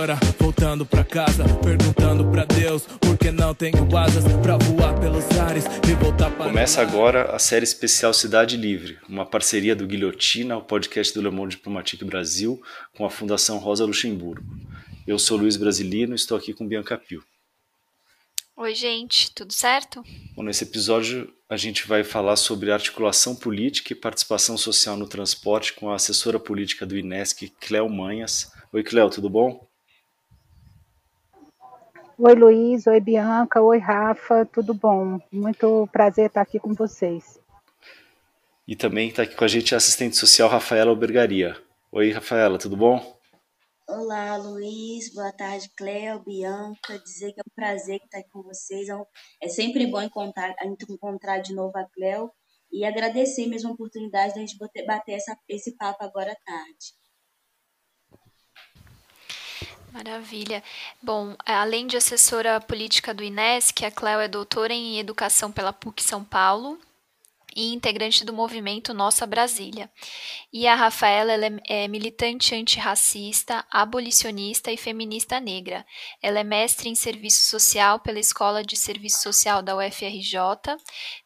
agora, voltando pra casa, perguntando pra Deus por que não tenho asas pra voar pelos ares e voltar para. Começa agora a série especial Cidade Livre, uma parceria do Guilhotina, o podcast do Le Monde Diplomatique Brasil, com a Fundação Rosa Luxemburgo. Eu sou Luiz Brasilino e estou aqui com Bianca Pio. Oi, gente, tudo certo? Bom, nesse episódio a gente vai falar sobre articulação política e participação social no transporte com a assessora política do INESC, Cléo Manhas. Oi, Cléo, tudo bom? Oi, Luiz. Oi, Bianca. Oi, Rafa. Tudo bom? Muito prazer estar aqui com vocês. E também está aqui com a gente a assistente social Rafaela Albergaria. Oi, Rafaela, tudo bom? Olá, Luiz. Boa tarde, Cleo, Bianca. Dizer que é um prazer estar aqui com vocês. É, é sempre bom encontrar, encontrar de novo a Cleo e agradecer mesmo a oportunidade de a gente bater essa, esse papo agora à tarde. Maravilha. Bom, além de assessora política do INESC, a Cléo é doutora em Educação pela PUC São Paulo, e integrante do movimento Nossa Brasília. E a Rafaela é, é militante antirracista, abolicionista e feminista negra. Ela é mestre em serviço social pela Escola de Serviço Social da UFRJ,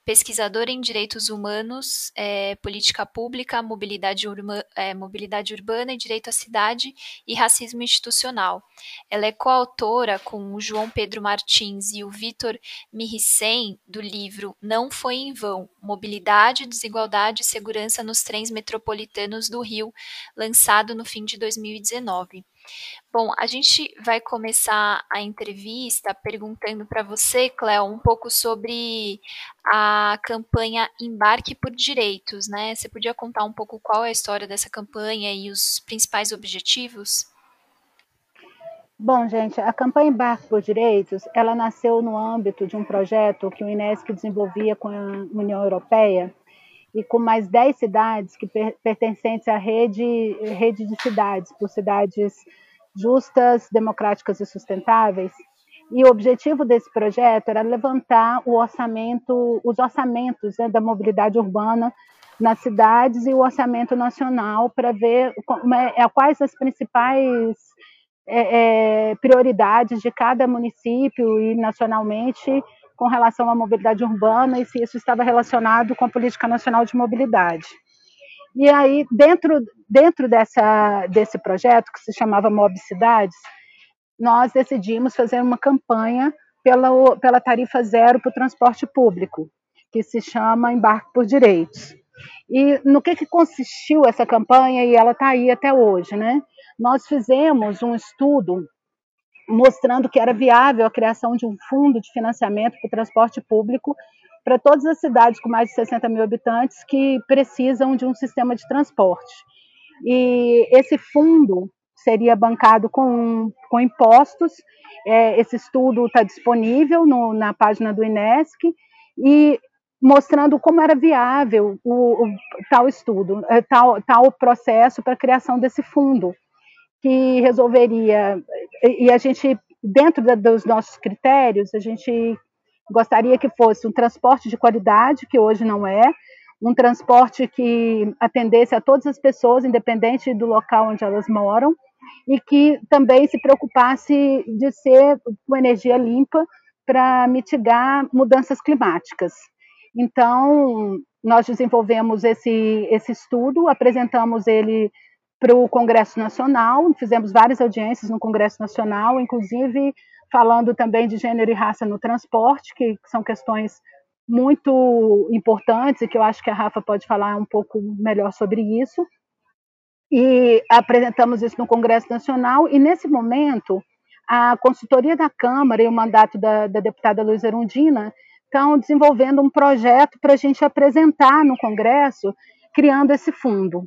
pesquisadora em direitos humanos, é, política pública, mobilidade, urma, é, mobilidade urbana e direito à cidade e racismo institucional. Ela é coautora com o João Pedro Martins e o Vitor Miricem do livro Não Foi em Vão, Mobilidade, Desigualdade e Segurança nos Trens Metropolitanos do Rio, lançado no fim de 2019. Bom, a gente vai começar a entrevista perguntando para você, Cléo, um pouco sobre a campanha Embarque por Direitos, né? Você podia contar um pouco qual é a história dessa campanha e os principais objetivos? Bom, gente, a campanha Embarque por Direitos, ela nasceu no âmbito de um projeto que o Inesc desenvolvia com a União Europeia e com mais 10 cidades que per pertencentes à rede, rede de cidades, por cidades justas, democráticas e sustentáveis. E o objetivo desse projeto era levantar o orçamento, os orçamentos né, da mobilidade urbana nas cidades e o orçamento nacional para ver é, é, quais as principais é, é, prioridades de cada município e nacionalmente com relação à mobilidade urbana e se isso estava relacionado com a política nacional de mobilidade. E aí, dentro, dentro dessa, desse projeto, que se chamava Mob Cidades, nós decidimos fazer uma campanha pela, pela tarifa zero para o transporte público, que se chama Embarque por Direitos. E no que, que consistiu essa campanha, e ela está aí até hoje, né? Nós fizemos um estudo mostrando que era viável a criação de um fundo de financiamento para o transporte público para todas as cidades com mais de 60 mil habitantes que precisam de um sistema de transporte. E esse fundo seria bancado com, com impostos. É, esse estudo está disponível no, na página do INESC e mostrando como era viável o, o tal estudo, é, tal, tal processo para a criação desse fundo que resolveria. E a gente dentro da, dos nossos critérios a gente gostaria que fosse um transporte de qualidade que hoje não é um transporte que atendesse a todas as pessoas independente do local onde elas moram e que também se preocupasse de ser com energia limpa para mitigar mudanças climáticas. Então nós desenvolvemos esse esse estudo apresentamos ele para o Congresso Nacional, fizemos várias audiências no Congresso Nacional, inclusive falando também de gênero e raça no transporte, que são questões muito importantes e que eu acho que a Rafa pode falar um pouco melhor sobre isso. E apresentamos isso no Congresso Nacional, e nesse momento, a consultoria da Câmara e o mandato da, da deputada Luiz Erundina estão desenvolvendo um projeto para a gente apresentar no Congresso, criando esse fundo.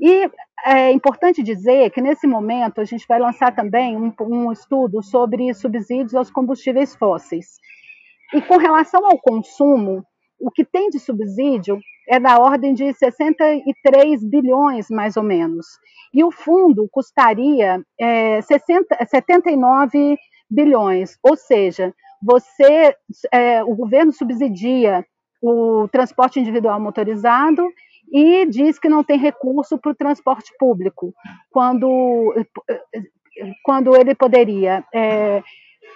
E é importante dizer que, nesse momento, a gente vai lançar também um, um estudo sobre subsídios aos combustíveis fósseis. E com relação ao consumo, o que tem de subsídio é da ordem de 63 bilhões, mais ou menos. E o fundo custaria é, 60, 79 bilhões, ou seja, você, é, o governo subsidia o transporte individual motorizado e diz que não tem recurso para o transporte público, quando quando ele poderia é,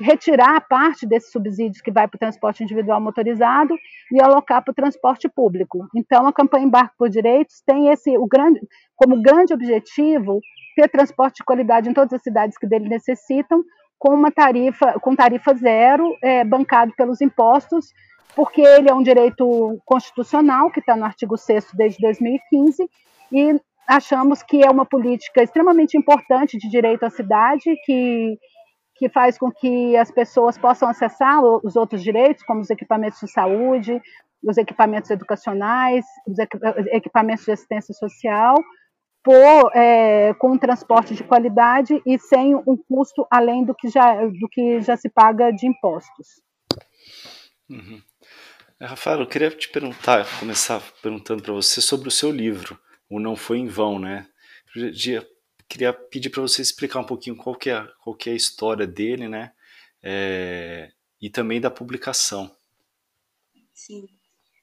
retirar parte desses subsídios que vai para o transporte individual motorizado e alocar para o transporte público. Então, a campanha Embarque por Direitos tem esse o grande, como grande objetivo ter transporte de qualidade em todas as cidades que dele necessitam, com uma tarifa, com tarifa zero, é, bancado pelos impostos, porque ele é um direito constitucional que está no artigo 6 desde 2015 e achamos que é uma política extremamente importante de direito à cidade que que faz com que as pessoas possam acessar os outros direitos, como os equipamentos de saúde, os equipamentos educacionais, os equipamentos de assistência social, por, é, com um transporte de qualidade e sem um custo além do que já, do que já se paga de impostos. Uhum. É, Rafael, eu queria te perguntar, começar perguntando para você sobre o seu livro, O Não Foi em Vão, né? queria pedir para você explicar um pouquinho qual que é, qual que é a história dele, né? É, e também da publicação. Sim.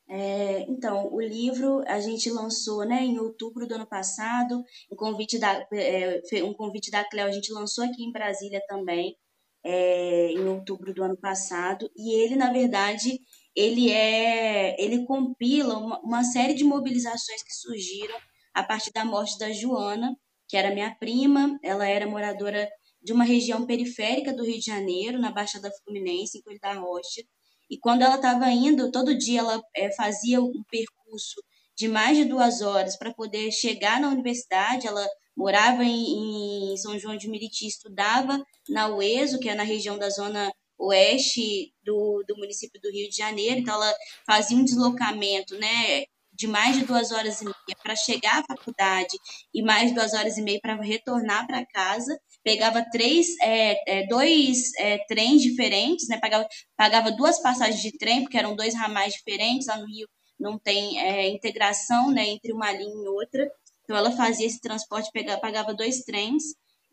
É, então, o livro a gente lançou né, em outubro do ano passado, um convite da, é, um convite da Cleo, a gente lançou aqui em Brasília também, é, em outubro do ano passado, e ele, na verdade, ele é ele compila uma, uma série de mobilizações que surgiram a partir da morte da Joana, que era minha prima, ela era moradora de uma região periférica do Rio de Janeiro, na Baixada Fluminense, em Coelho da Rocha. E quando ela estava indo, todo dia ela é, fazia um percurso de mais de duas horas para poder chegar na universidade. Ela morava em, em, São João de Meriti, estudava na UESO, que é na região da zona oeste do, do município do Rio de Janeiro. Então, ela fazia um deslocamento né, de mais de duas horas e meia para chegar à faculdade e mais duas horas e meia para retornar para casa. Pegava três, é, é, dois é, trens diferentes, né? Pagava, pagava duas passagens de trem, porque eram dois ramais diferentes. Lá no Rio não tem é, integração né, entre uma linha e outra. Então ela fazia esse transporte, pegava, pagava dois trens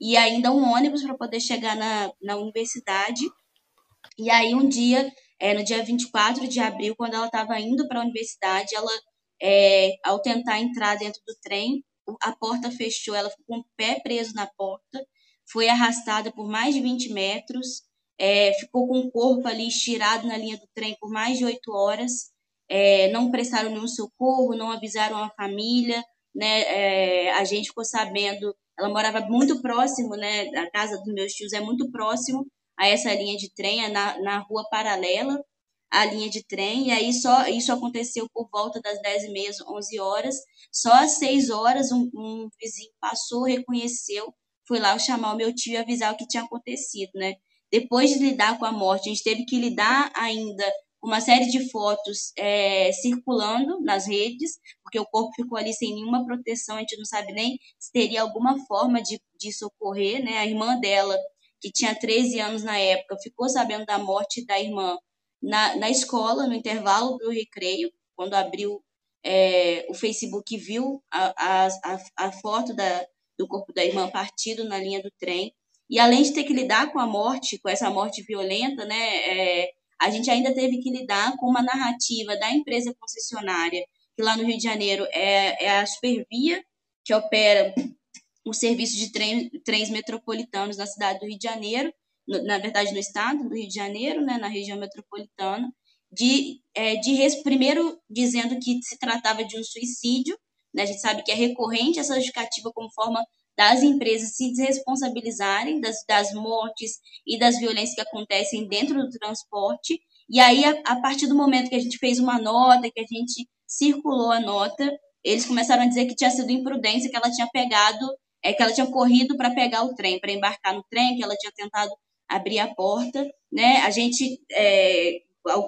e ainda um ônibus para poder chegar na, na universidade. E aí um dia, é, no dia 24 de abril, quando ela estava indo para a universidade, ela é, ao tentar entrar dentro do trem, a porta fechou, ela ficou com o pé preso na porta, foi arrastada por mais de 20 metros, é, ficou com o corpo ali estirado na linha do trem por mais de oito horas, é, não prestaram nenhum socorro, não avisaram a família, né, é, a gente ficou sabendo, ela morava muito próximo, né, a casa dos meus tios é muito próximo a essa linha de trem, é na, na rua paralela, a linha de trem, e aí só isso aconteceu por volta das 10 e meia, 11 horas. Só às 6 horas, um, um vizinho passou, reconheceu, foi lá chamar o meu tio e avisar o que tinha acontecido, né? Depois de lidar com a morte, a gente teve que lidar ainda uma série de fotos é, circulando nas redes, porque o corpo ficou ali sem nenhuma proteção, a gente não sabe nem se teria alguma forma de, de socorrer, né? A irmã dela, que tinha 13 anos na época, ficou sabendo da morte da irmã na, na escola, no intervalo do recreio, quando abriu é, o Facebook viu a, a, a foto da, do corpo da irmã partido na linha do trem. E além de ter que lidar com a morte, com essa morte violenta, né, é, a gente ainda teve que lidar com uma narrativa da empresa concessionária, que lá no Rio de Janeiro é, é a Supervia, que opera o serviço de trem, trens metropolitanos na cidade do Rio de Janeiro, na verdade no estado do Rio de Janeiro, né, na região metropolitana, de, é, de primeiro dizendo que se tratava de um suicídio, né, a gente sabe que é recorrente essa justificativa como forma das empresas se desresponsabilizarem das, das mortes e das violências que acontecem dentro do transporte, e aí a, a partir do momento que a gente fez uma nota, que a gente circulou a nota, eles começaram a dizer que tinha sido imprudência, que ela tinha pegado, é que ela tinha corrido para pegar o trem, para embarcar no trem, que ela tinha tentado abrir a porta, né? A gente, é,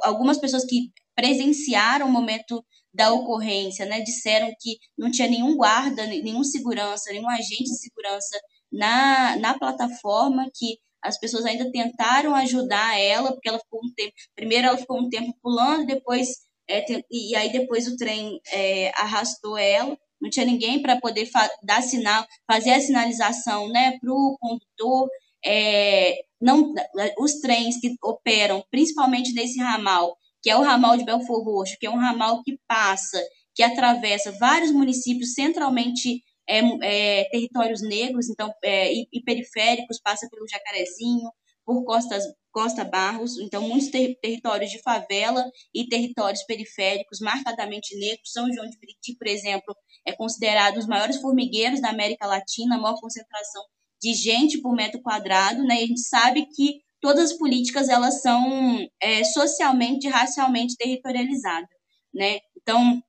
algumas pessoas que presenciaram o momento da ocorrência, né, disseram que não tinha nenhum guarda, nenhum segurança, nenhum agente de segurança na, na plataforma, que as pessoas ainda tentaram ajudar ela, porque ela ficou um tempo, primeiro ela ficou um tempo pulando, depois é, e aí depois o trem é, arrastou ela, não tinha ninguém para poder dar sinal, fazer a sinalização, né, para o condutor, é, não, os trens que operam principalmente nesse ramal, que é o ramal de Belfor Roxo, que é um ramal que passa, que atravessa vários municípios centralmente é, é, territórios negros, então é, e, e, periféricos, passa pelo Jacarezinho, por Costas, Costa Barros, então muitos ter, territórios de favela e territórios periféricos marcadamente negros. São João de Meriti, por exemplo, é considerado os maiores formigueiros da América Latina, a maior concentração de gente por metro quadrado, né? E a gente sabe que todas as políticas elas são é, socialmente e racialmente territorializadas, né? Então,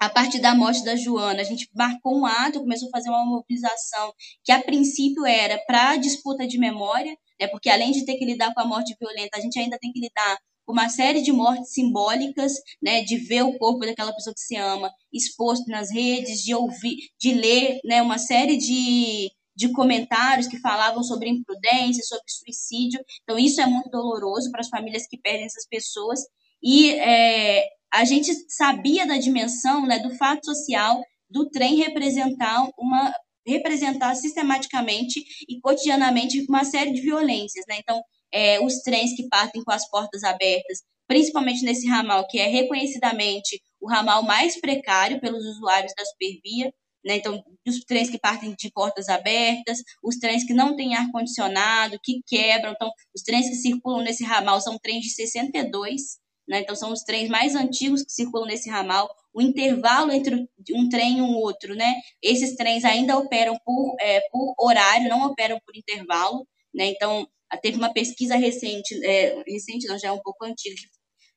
a partir da morte da Joana, a gente marcou um ato, começou a fazer uma mobilização que a princípio era para disputa de memória, né? Porque além de ter que lidar com a morte violenta, a gente ainda tem que lidar com uma série de mortes simbólicas, né, de ver o corpo daquela pessoa que se ama exposto nas redes, de ouvir, de ler, né, uma série de de comentários que falavam sobre imprudência, sobre suicídio. Então, isso é muito doloroso para as famílias que perdem essas pessoas. E é, a gente sabia da dimensão né, do fato social do trem representar uma representar sistematicamente e cotidianamente uma série de violências, né? Então, é, os trens que partem com as portas abertas, principalmente nesse ramal que é reconhecidamente o ramal mais precário pelos usuários da Supervia, né? Então, os trens que partem de portas abertas, os trens que não têm ar-condicionado, que quebram. Então, os trens que circulam nesse ramal são trens de 62, né? então são os trens mais antigos que circulam nesse ramal. O intervalo entre um trem e um outro, né? esses trens ainda operam por, é, por horário, não operam por intervalo. Né? Então, teve uma pesquisa recente, é, recente não, já é um pouco antiga, que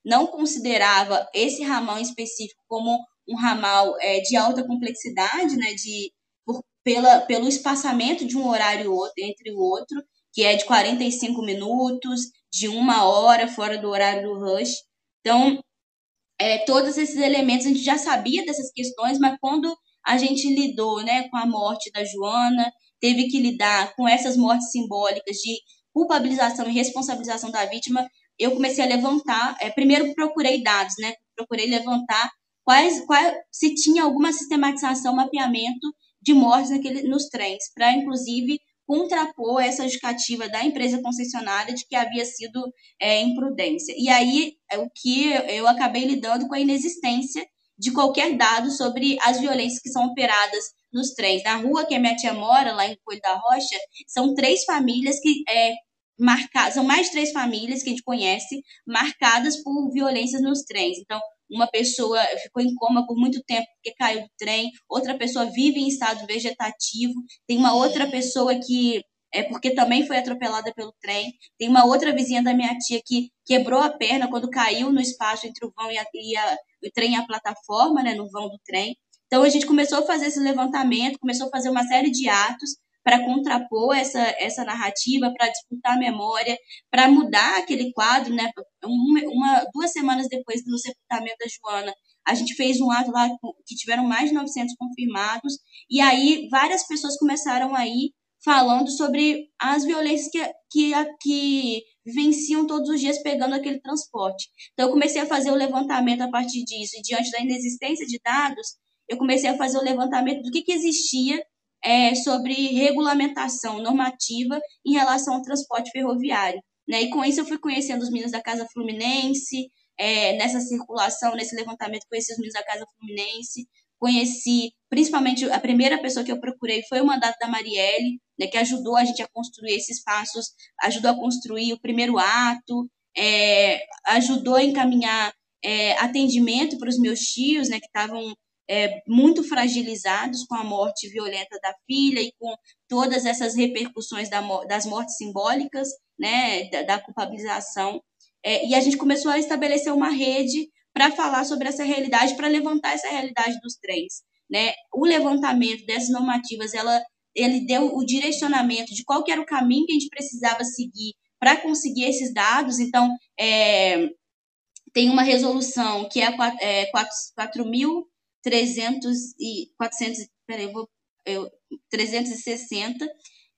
não considerava esse ramal em específico como um ramal é, de alta complexidade, né, de, por, pela, pelo espaçamento de um horário entre o outro, que é de 45 minutos, de uma hora fora do horário do rush. Então, é, todos esses elementos a gente já sabia dessas questões, mas quando a gente lidou né, com a morte da Joana, teve que lidar com essas mortes simbólicas de culpabilização e responsabilização da vítima, eu comecei a levantar. É, primeiro procurei dados, né? Procurei levantar quais, qual, se tinha alguma sistematização, mapeamento de mortes naquele, nos trens, para inclusive contrapor essa justificativa da empresa concessionária de que havia sido é, imprudência. E aí é o que eu acabei lidando com a inexistência de qualquer dado sobre as violências que são operadas nos trens. Na rua que a minha tia mora, lá em Coelho da Rocha, são três famílias que é, marcadas, são mais de três famílias que a gente conhece, marcadas por violências nos trens. Então, uma pessoa ficou em coma por muito tempo porque caiu do trem, outra pessoa vive em estado vegetativo, tem uma outra pessoa que é porque também foi atropelada pelo trem. Tem uma outra vizinha da minha tia que quebrou a perna quando caiu no espaço entre o vão e, a, e a, o trem e a plataforma, né, no vão do trem. Então a gente começou a fazer esse levantamento, começou a fazer uma série de atos para contrapor essa, essa narrativa, para disputar a memória, para mudar aquele quadro, né? Uma, uma, duas semanas depois do sepultamento da Joana, a gente fez um ato lá que tiveram mais de 900 confirmados, e aí várias pessoas começaram aí falando sobre as violências que, que, que vivenciam todos os dias pegando aquele transporte. Então, eu comecei a fazer o levantamento a partir disso, e diante da inexistência de dados, eu comecei a fazer o levantamento do que, que existia é, sobre regulamentação normativa em relação ao transporte ferroviário. Né? E com isso eu fui conhecendo os meninos da Casa Fluminense, é, nessa circulação, nesse levantamento, conheci os meninos da Casa Fluminense, conheci, principalmente, a primeira pessoa que eu procurei foi o mandato da Marielle, né, que ajudou a gente a construir esses passos, ajudou a construir o primeiro ato, é, ajudou a encaminhar é, atendimento para os meus tios, né, que estavam é, muito fragilizados com a morte violenta da filha e com todas essas repercussões da, das mortes simbólicas, né, da, da culpabilização. É, e a gente começou a estabelecer uma rede para falar sobre essa realidade, para levantar essa realidade dos trens. Né? O levantamento dessas normativas, ela, ele deu o direcionamento de qual era o caminho que a gente precisava seguir para conseguir esses dados. Então, é, tem uma resolução que é, é 4.000 300 e 400, peraí, eu vou, eu, 360,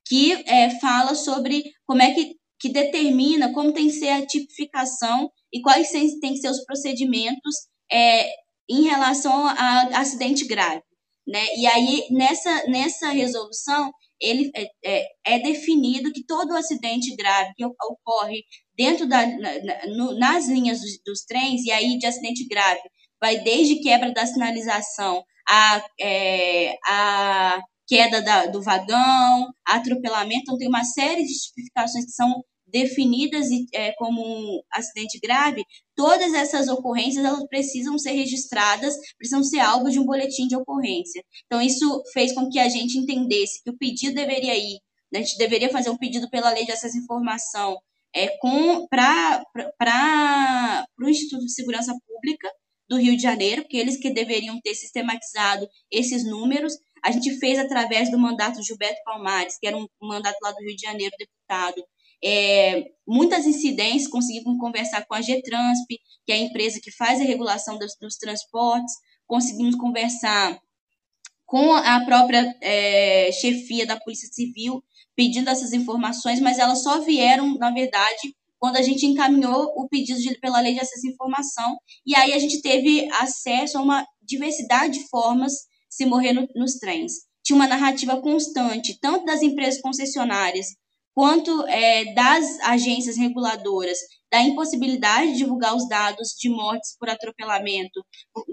que é, fala sobre como é que, que determina como tem que ser a tipificação e quais tem, que ser os procedimentos é, em relação a acidente grave. Né? E aí, nessa, nessa resolução, ele é, é, é definido que todo acidente grave que ocorre dentro da, na, no, nas linhas dos, dos, trens, e aí de acidente grave vai desde quebra da sinalização a, é, a queda da, do vagão, atropelamento. Então, tem uma série de tipificações que são definidas é, como um acidente grave, todas essas ocorrências elas precisam ser registradas, precisam ser alvo de um boletim de ocorrência. Então, isso fez com que a gente entendesse que o pedido deveria ir, né, a gente deveria fazer um pedido pela lei de acesso à informação é, para o Instituto de Segurança Pública do Rio de Janeiro, que eles que deveriam ter sistematizado esses números. A gente fez através do mandato de Gilberto Palmares, que era um mandato lá do Rio de Janeiro, deputado, é, muitas incidências, conseguimos conversar com a Getransp, que é a empresa que faz a regulação dos, dos transportes, conseguimos conversar com a própria é, chefia da Polícia Civil, pedindo essas informações, mas elas só vieram, na verdade, quando a gente encaminhou o pedido de, pela lei de acesso à informação, e aí a gente teve acesso a uma diversidade de formas de se morrer no, nos trens. Tinha uma narrativa constante, tanto das empresas concessionárias quanto é, das agências reguladoras, da impossibilidade de divulgar os dados de mortes por atropelamento,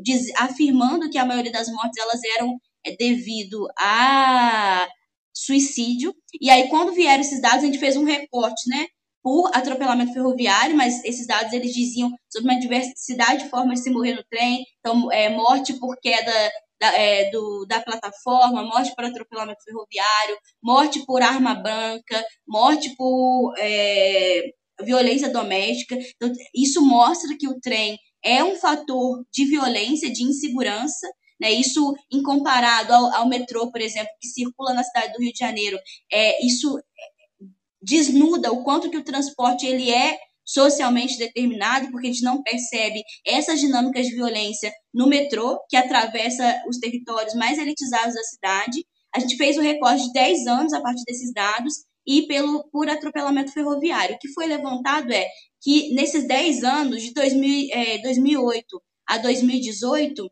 diz, afirmando que a maioria das mortes elas eram é, devido a suicídio. E aí, quando vieram esses dados, a gente fez um recorte, né? Por atropelamento ferroviário, mas esses dados eles diziam sobre uma diversidade de formas de se morrer no trem, então é, morte por queda da, é, do, da plataforma, morte por atropelamento ferroviário, morte por arma branca, morte por é, violência doméstica. Então, isso mostra que o trem é um fator de violência, de insegurança. Né? Isso, em comparado ao, ao metrô, por exemplo, que circula na cidade do Rio de Janeiro, é, isso desnuda o quanto que o transporte ele é socialmente determinado, porque a gente não percebe essas dinâmicas de violência no metrô, que atravessa os territórios mais elitizados da cidade. A gente fez o recorte de 10 anos a partir desses dados e pelo por atropelamento ferroviário. O que foi levantado é que nesses 10 anos, de 2000, é, 2008 a 2018,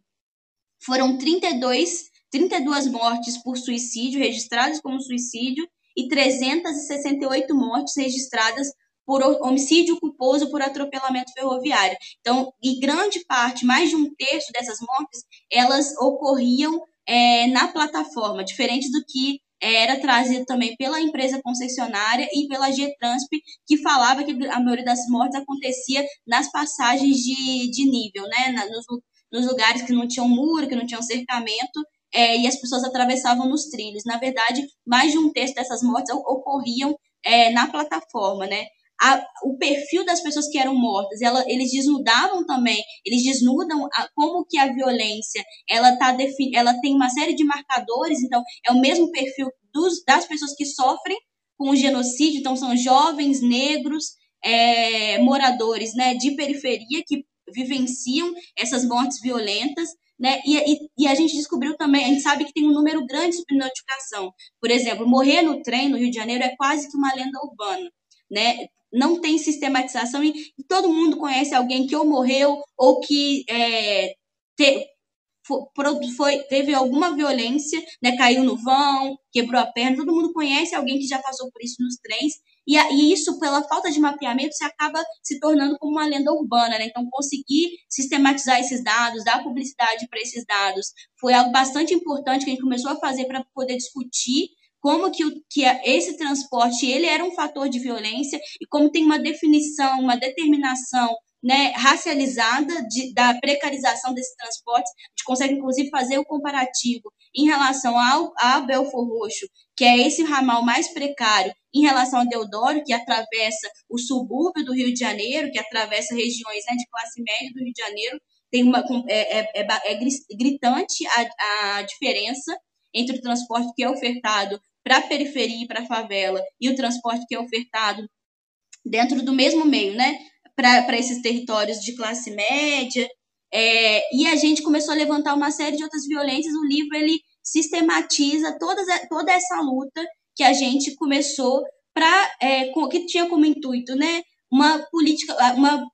foram 32, 32 mortes por suicídio, registradas como suicídio, e 368 mortes registradas por homicídio culposo por atropelamento ferroviário. Então, e grande parte, mais de um terço dessas mortes, elas ocorriam é, na plataforma, diferente do que era trazido também pela empresa concessionária e pela Getransp, que falava que a maioria das mortes acontecia nas passagens de, de nível, né? nos, nos lugares que não tinham muro, que não tinham cercamento, é, e as pessoas atravessavam nos trilhos. Na verdade, mais de um terço dessas mortes ocorriam é, na plataforma, né? A, o perfil das pessoas que eram mortas, ela, eles desnudavam também, eles desnudam a, como que a violência, ela, tá ela tem uma série de marcadores, então é o mesmo perfil dos, das pessoas que sofrem com o genocídio, então são jovens, negros, é, moradores né, de periferia que vivenciam essas mortes violentas, né? E, e, e, a gente descobriu também, a gente sabe que tem um número grande de subnotificação. Por exemplo, morrer no trem no Rio de Janeiro é quase que uma lenda urbana, né? Não tem sistematização e, e todo mundo conhece alguém que ou morreu ou que é, te, foi, teve alguma violência, né? Caiu no vão, quebrou a perna. Todo mundo conhece alguém que já passou por isso nos trens e, e isso, pela falta de mapeamento, se acaba se tornando como uma lenda urbana. Né? Então, conseguir sistematizar esses dados, dar publicidade para esses dados, foi algo bastante importante que a gente começou a fazer para poder discutir como que, o, que esse transporte ele era um fator de violência e como tem uma definição, uma determinação né, racializada de, da precarização desse transporte. A gente consegue, inclusive, fazer o comparativo em relação ao, ao Belfor Roxo, que é esse ramal mais precário, em relação a Deodoro, que atravessa o subúrbio do Rio de Janeiro, que atravessa regiões né, de classe média do Rio de Janeiro, tem uma, é, é, é, é gritante a, a diferença entre o transporte que é ofertado para a periferia e para a favela e o transporte que é ofertado dentro do mesmo meio, né? para esses territórios de classe média. É, e a gente começou a levantar uma série de outras violências. O livro ele sistematiza todas, toda essa luta que a gente começou para é, que tinha como intuito, né, uma política, uma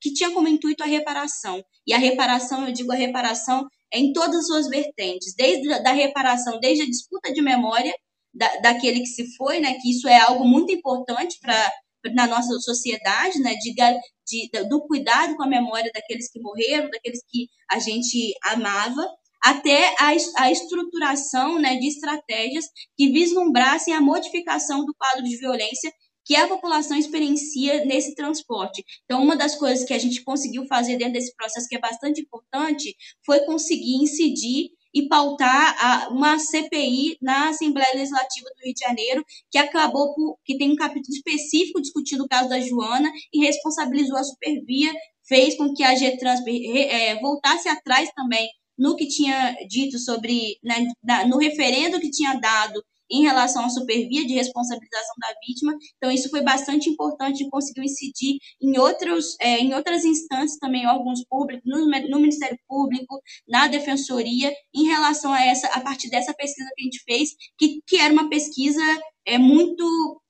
que tinha como intuito a reparação. E a reparação, eu digo a reparação é em todas as suas vertentes, desde a da reparação, desde a disputa de memória da, daquele que se foi, né, que isso é algo muito importante para na nossa sociedade, né, de, de, do cuidado com a memória daqueles que morreram, daqueles que a gente amava, até a, a estruturação né, de estratégias que vislumbrassem a modificação do quadro de violência que a população experiencia nesse transporte. Então, uma das coisas que a gente conseguiu fazer dentro desse processo, que é bastante importante, foi conseguir incidir e pautar a, uma CPI na Assembleia Legislativa do Rio de Janeiro, que acabou por, que tem um capítulo específico discutindo o caso da Joana e responsabilizou a Supervia, fez com que a Getrans é, voltasse atrás também no que tinha dito sobre, né, no referendo que tinha dado em relação à supervia de responsabilização da vítima. Então, isso foi bastante importante e conseguiu incidir em, outros, é, em outras instâncias também, órgãos públicos, no, no, Ministério Público, na Defensoria, em relação a essa, a partir dessa pesquisa que a gente fez, que, que era uma pesquisa é, muito,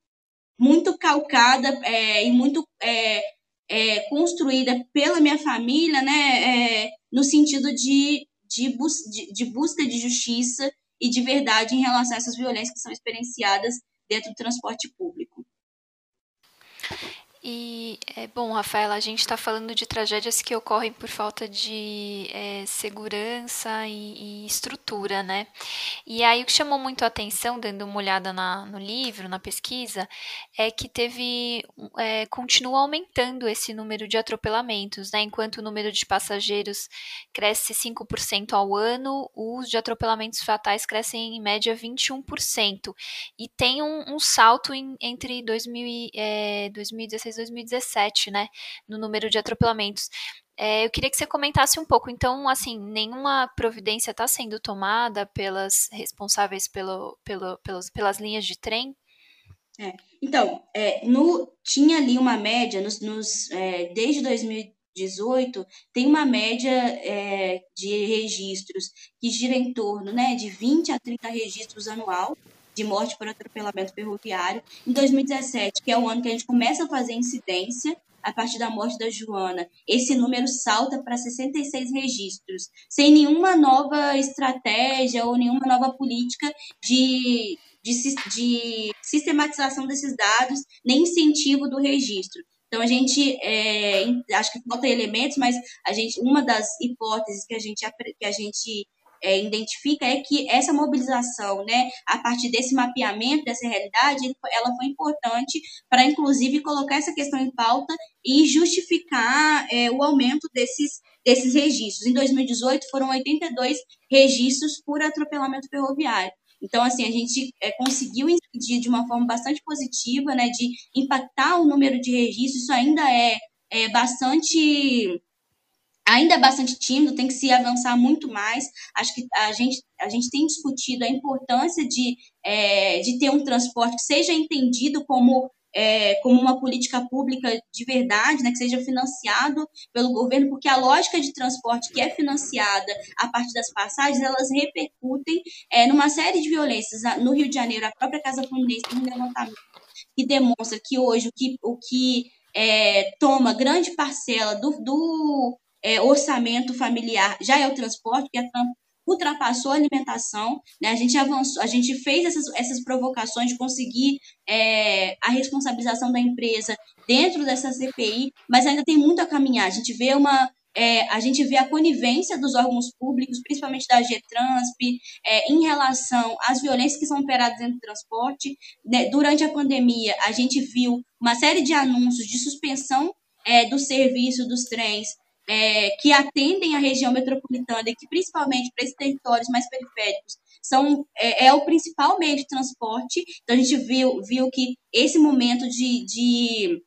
muito calcada é, e muito é, é, construída pela minha família, né, é, no sentido de, de, bus de, de busca de justiça e de verdade em relação a essas violências que são experienciadas dentro do transporte público. E, é, bom, Rafaela, a gente está falando de tragédias que ocorrem por falta de é, segurança e, e, estrutura, né? E aí o que chamou muito a atenção, dando uma olhada na, no livro, na pesquisa, é que teve, é, continua aumentando esse número de atropelamentos, né? Enquanto o número de passageiros cresce 5% ao ano, os de atropelamentos fatais crescem em média 21%. E tem um, um salto em, entre 2000, é, 2016 2017, né, no número de atropelamentos. É, eu queria que você comentasse um pouco. Então, assim, nenhuma providência está sendo tomada pelas responsáveis pelo, pelo, pelos, pelas linhas de trem? É. Então, é, no, tinha ali uma média, nos, nos é, desde 2018, tem uma média é, de registros que gira em torno né, de 20 a 30 registros anual de morte por atropelamento ferroviário. Em 2017, que é o ano que a gente começa a fazer incidência, a partir da morte da Joana, esse número salta para 66 registros, sem nenhuma nova estratégia ou nenhuma nova política de, de, de sistematização desses dados, nem incentivo do registro. Então a gente é, acho que falta elementos, mas a gente uma das hipóteses que a gente que a gente é, identifica é que essa mobilização, né, a partir desse mapeamento dessa realidade, ela foi importante para, inclusive, colocar essa questão em pauta e justificar é, o aumento desses, desses registros. Em 2018, foram 82 registros por atropelamento ferroviário. Então, assim, a gente é, conseguiu incidir de uma forma bastante positiva, né, de impactar o número de registros, isso ainda é, é bastante ainda é bastante tímido, tem que se avançar muito mais. Acho que a gente, a gente tem discutido a importância de, é, de ter um transporte que seja entendido como, é, como uma política pública de verdade, né, que seja financiado pelo governo, porque a lógica de transporte que é financiada a partir das passagens, elas repercutem é, numa série de violências. No Rio de Janeiro, a própria Casa Fluminense tem um levantamento que demonstra que hoje o que, o que é, toma grande parcela do, do é, orçamento familiar já é o transporte, que é ultrapassou a alimentação, né? A gente avançou, a gente fez essas, essas provocações de conseguir é, a responsabilização da empresa dentro dessa CPI, mas ainda tem muito a caminhar. A gente vê uma é, a gente vê a conivência dos órgãos públicos, principalmente da GETRANSP, é, em relação às violências que são operadas dentro do transporte. Né? Durante a pandemia, a gente viu uma série de anúncios de suspensão é, do serviço dos trens é, que atendem a região metropolitana e que, principalmente para esses territórios mais periféricos, são, é, é, o principal meio de transporte. Então, a gente viu, viu que esse momento de, de,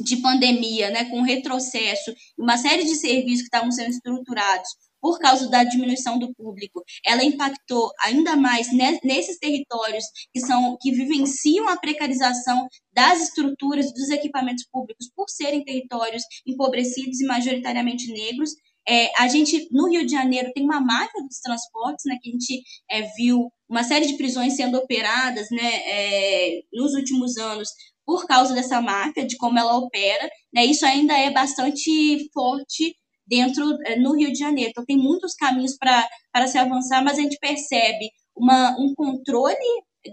de pandemia, né, com retrocesso, uma série de serviços que estavam sendo estruturados por causa da diminuição do público, ela impactou ainda mais nesses territórios que são que vivenciam a precarização das estruturas dos equipamentos públicos por serem territórios empobrecidos e majoritariamente negros. É, a gente, no Rio de Janeiro, tem uma máfia dos transportes, né, que a gente é, viu uma série de prisões sendo operadas né, é, nos últimos anos por causa dessa máfia, de como ela opera. Né, isso ainda é bastante forte dentro eh, no Rio de Janeiro. Então, tem muitos caminhos para se avançar, mas a gente percebe uma, um controle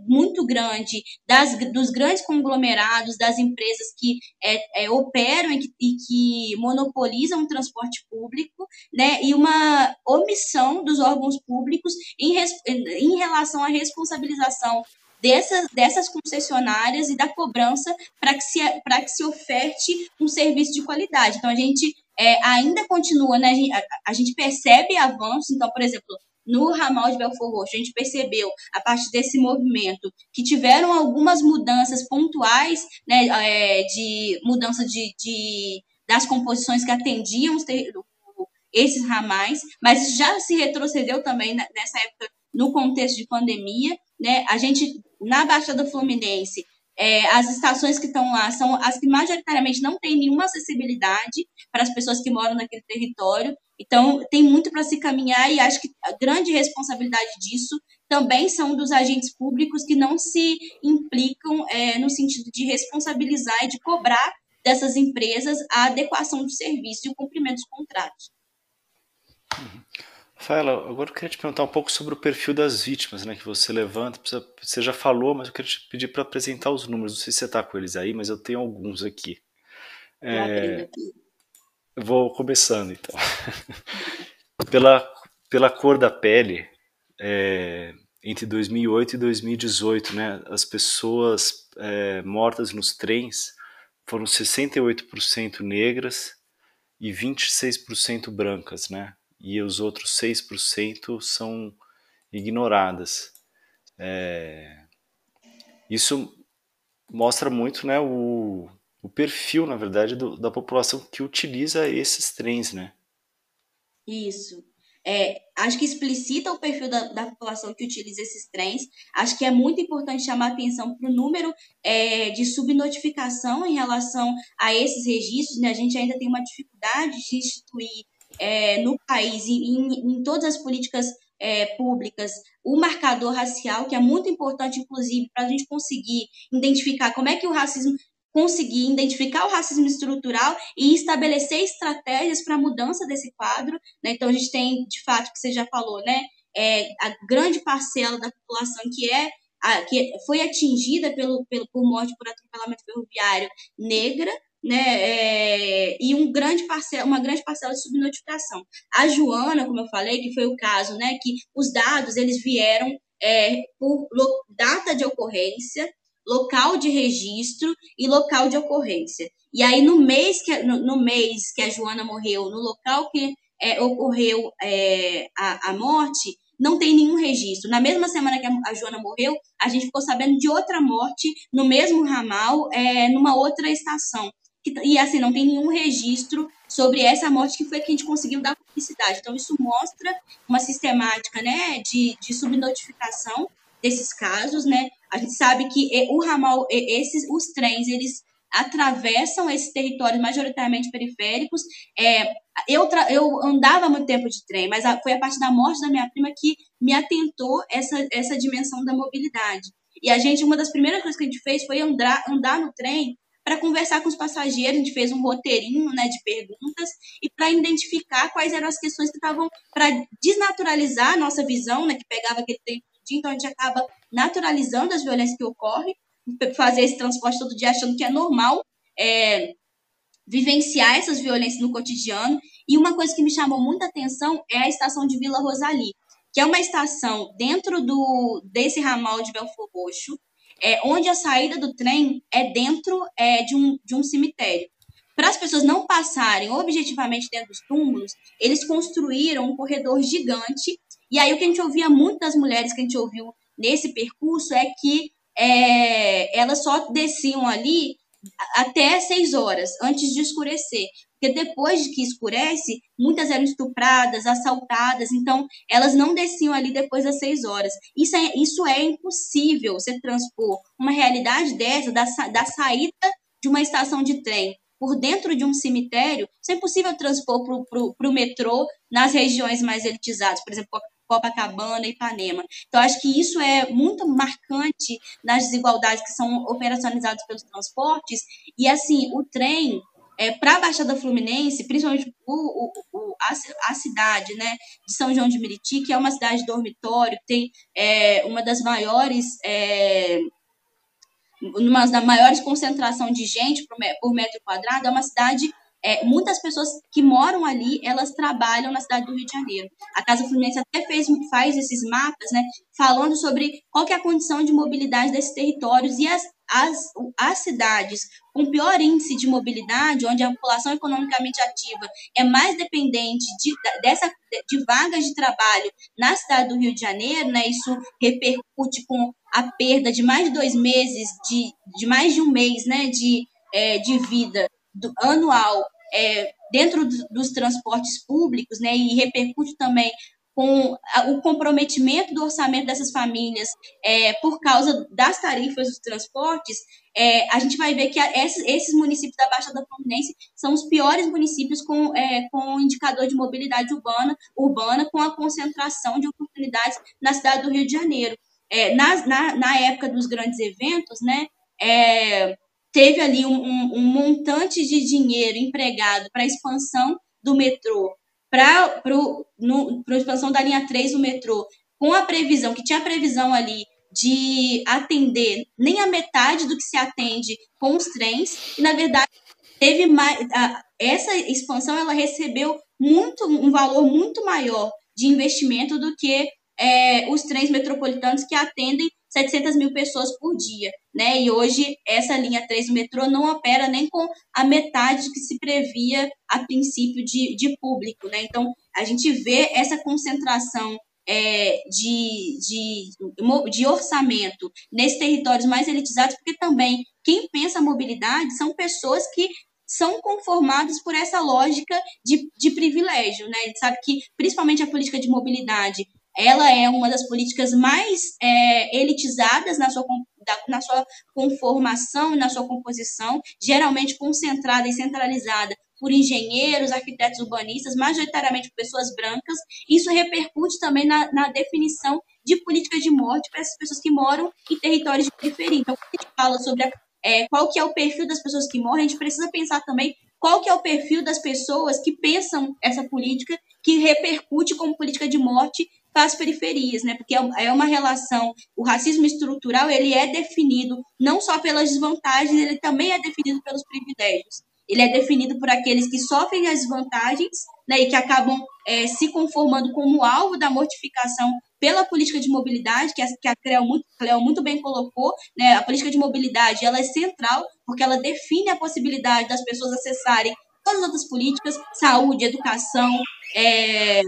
muito grande das, dos grandes conglomerados, das empresas que é, é, operam e que, e que, monopolizam o transporte público, né, e uma omissão dos órgãos públicos em, em relação à responsabilização dessas, dessas concessionárias e da cobrança para que, se, que se oferte um serviço de qualidade. Então, a gente é, ainda continua, né, a, gente, a, a gente percebe avanços, então, por exemplo, no ramal de Belfort Roxo, a gente percebeu, a partir desse movimento, que tiveram algumas mudanças pontuais, né, é, de mudança de, de, das composições que atendiam esses ramais, mas já se retrocedeu também nessa época no contexto de pandemia, né? A gente na Baixada Fluminense é, as estações que estão lá são as que majoritariamente não têm nenhuma acessibilidade para as pessoas que moram naquele território. Então, tem muito para se caminhar e acho que a grande responsabilidade disso também são dos agentes públicos que não se implicam é, no sentido de responsabilizar e de cobrar dessas empresas a adequação do serviço e o cumprimento dos contratos. Uhum. Rafaela, agora eu queria te perguntar um pouco sobre o perfil das vítimas, né, que você levanta. Você já falou, mas eu queria te pedir para apresentar os números. Não sei se você está com eles aí, mas eu tenho alguns aqui. É, vou começando, então. pela, pela cor da pele, é, entre 2008 e 2018, né, as pessoas é, mortas nos trens foram 68% negras e 26% brancas, né? E os outros 6% são ignoradas. É, isso mostra muito né, o, o perfil, na verdade, do, da população que utiliza esses trens, né? Isso. É, acho que explicita o perfil da, da, população que utiliza esses trens. Acho que é muito importante chamar atenção para o número é, de subnotificação em relação a esses registros. Né? A gente ainda tem uma dificuldade de instituir é, no país, em, em todas as políticas é, públicas, o marcador racial, que é muito importante, inclusive, para a gente conseguir identificar como é que o racismo conseguir identificar o racismo estrutural e estabelecer estratégias para a mudança desse quadro. Né? Então, a gente tem, de fato, que você já falou, né? É, a grande parcela da população que é que foi atingida pelo, pelo, por morte por atropelamento ferroviário negra, né, é, e um grande parcela, uma grande parcela de subnotificação. A Joana, como eu falei, que foi o caso, né, que os dados eles vieram é, por data de ocorrência, local de registro e local de ocorrência. E aí no mês que no, no mês que a Joana morreu, no local que é, ocorreu é, a, a morte, não tem nenhum registro. Na mesma semana que a Joana morreu, a gente ficou sabendo de outra morte no mesmo ramal, é, numa outra estação e assim, não tem nenhum registro sobre essa morte que foi que a gente conseguiu dar publicidade. Então, isso mostra uma sistemática né, de, de subnotificação desses casos, né? A gente sabe que o ramal, esses, os trens, eles atravessam esses territórios majoritariamente periféricos. É, eu, eu andava muito tempo de trem, mas a, foi a partir da morte da minha prima que me atentou essa, essa dimensão da mobilidade. E a gente, uma das primeiras coisas que a gente fez foi andar, andar no trem para conversar com os passageiros, a gente fez um roteirinho né, de perguntas e para identificar quais eram as questões que estavam para desnaturalizar a nossa visão, né, que pegava aquele tempo dia, então a gente acaba naturalizando as violências que ocorrem, fazer esse transporte todo dia achando que é normal é, vivenciar essas violências no cotidiano. E uma coisa que me chamou muita atenção é a estação de Vila Rosali, que é uma estação dentro do desse ramal de Belfor Roxo, é, onde a saída do trem é dentro é, de, um, de um cemitério. Para as pessoas não passarem objetivamente dentro dos túmulos, eles construíram um corredor gigante. E aí o que a gente ouvia muito das mulheres que a gente ouviu nesse percurso é que é, elas só desciam ali até seis horas, antes de escurecer. Porque depois de que escurece, muitas eram estupradas, assaltadas, então elas não desciam ali depois das seis horas. Isso é, isso é impossível você transpor uma realidade dessa, da, da saída de uma estação de trem por dentro de um cemitério, isso é impossível transpor para o metrô nas regiões mais elitizadas, por exemplo, Copacabana Ipanema. Então, acho que isso é muito marcante nas desigualdades que são operacionalizadas pelos transportes. E, assim, o trem, é, para a Baixada Fluminense, principalmente o, o, a, a, cidade né, de São João de Meriti, que é uma cidade dormitório, que tem é, uma das maiores. É, uma das maiores concentração de gente por metro quadrado, é uma cidade é, muitas pessoas que moram ali, elas trabalham na cidade do Rio de Janeiro. A Casa Fluminense até fez, faz esses mapas, né, falando sobre qual é a condição de mobilidade desses territórios e as, as, as cidades com pior índice de mobilidade, onde a população economicamente ativa é mais dependente de, dessa, de vagas de trabalho na cidade do Rio de Janeiro, né, isso repercute com a perda de mais de dois meses, de, de mais de um mês né, de, é, de vida do, anual é, dentro dos transportes públicos, né, e repercute também com o comprometimento do orçamento dessas famílias é, por causa das tarifas dos transportes, é, a gente vai ver que esses, municípios da Baixada Fluminense são os piores municípios com, é, com indicador de mobilidade urbana, urbana, com a concentração de oportunidades na cidade do Rio de Janeiro. É, na, na, na época dos grandes eventos, né, é, teve ali um, um, um montante de dinheiro empregado para a expansão do metrô, para a expansão da linha 3 do metrô, com a previsão, que tinha a previsão ali de atender nem a metade do que se atende com os trens, e na verdade teve mais, essa expansão ela recebeu muito um valor muito maior de investimento do que é, os trens metropolitanos que atendem 700 mil pessoas por dia, né? E hoje essa linha 3 do metrô não opera nem com a metade que se previa a princípio de, de público, né? Então a gente vê essa concentração é, de, de, de orçamento nesses territórios mais elitizados, porque também quem pensa mobilidade são pessoas que são conformados por essa lógica de, de privilégio, né? A gente sabe que, principalmente a política de mobilidade, ela é uma das políticas mais é, elitizadas na sua, na sua conformação e na sua composição, geralmente concentrada e centralizada por engenheiros, arquitetos urbanistas, majoritariamente por pessoas brancas. Isso repercute também na, na definição de política de morte para essas pessoas que moram em territórios de. Então, quando a gente fala sobre a, é, qual que é o perfil das pessoas que morrem, a gente precisa pensar também qual que é o perfil das pessoas que pensam essa política que repercute como política de morte para as periferias, né? Porque é, é uma relação, o racismo estrutural, ele é definido não só pelas desvantagens, ele também é definido pelos privilégios. Ele é definido por aqueles que sofrem as desvantagens né, e que acabam é, se conformando como alvo da mortificação pela política de mobilidade, que a, que a Cleo, muito, Cleo muito bem colocou, né, a política de mobilidade ela é central, porque ela define a possibilidade das pessoas acessarem todas as outras políticas, saúde, educação, é,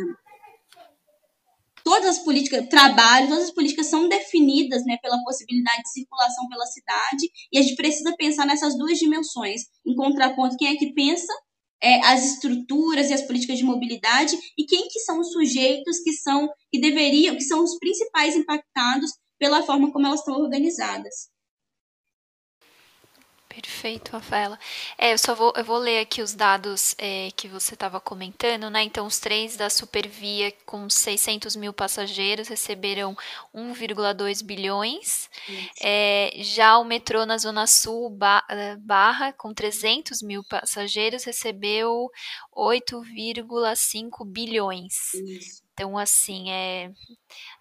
todas as políticas, trabalho, todas as políticas são definidas né, pela possibilidade de circulação pela cidade, e a gente precisa pensar nessas duas dimensões, em contraponto, quem é que pensa é, as estruturas e as políticas de mobilidade, e quem que são os sujeitos que são, que deveriam, que são os principais impactados pela forma como elas estão organizadas. Perfeito, Rafaela. É, eu só vou, eu vou ler aqui os dados é, que você estava comentando, né? Então, os trens da Supervia com 600 mil passageiros receberam 1,2 bilhões. É, já o metrô na Zona Sul, é, Barra, com 300 mil passageiros, recebeu 8,5 bilhões. Isso. Então, assim, é,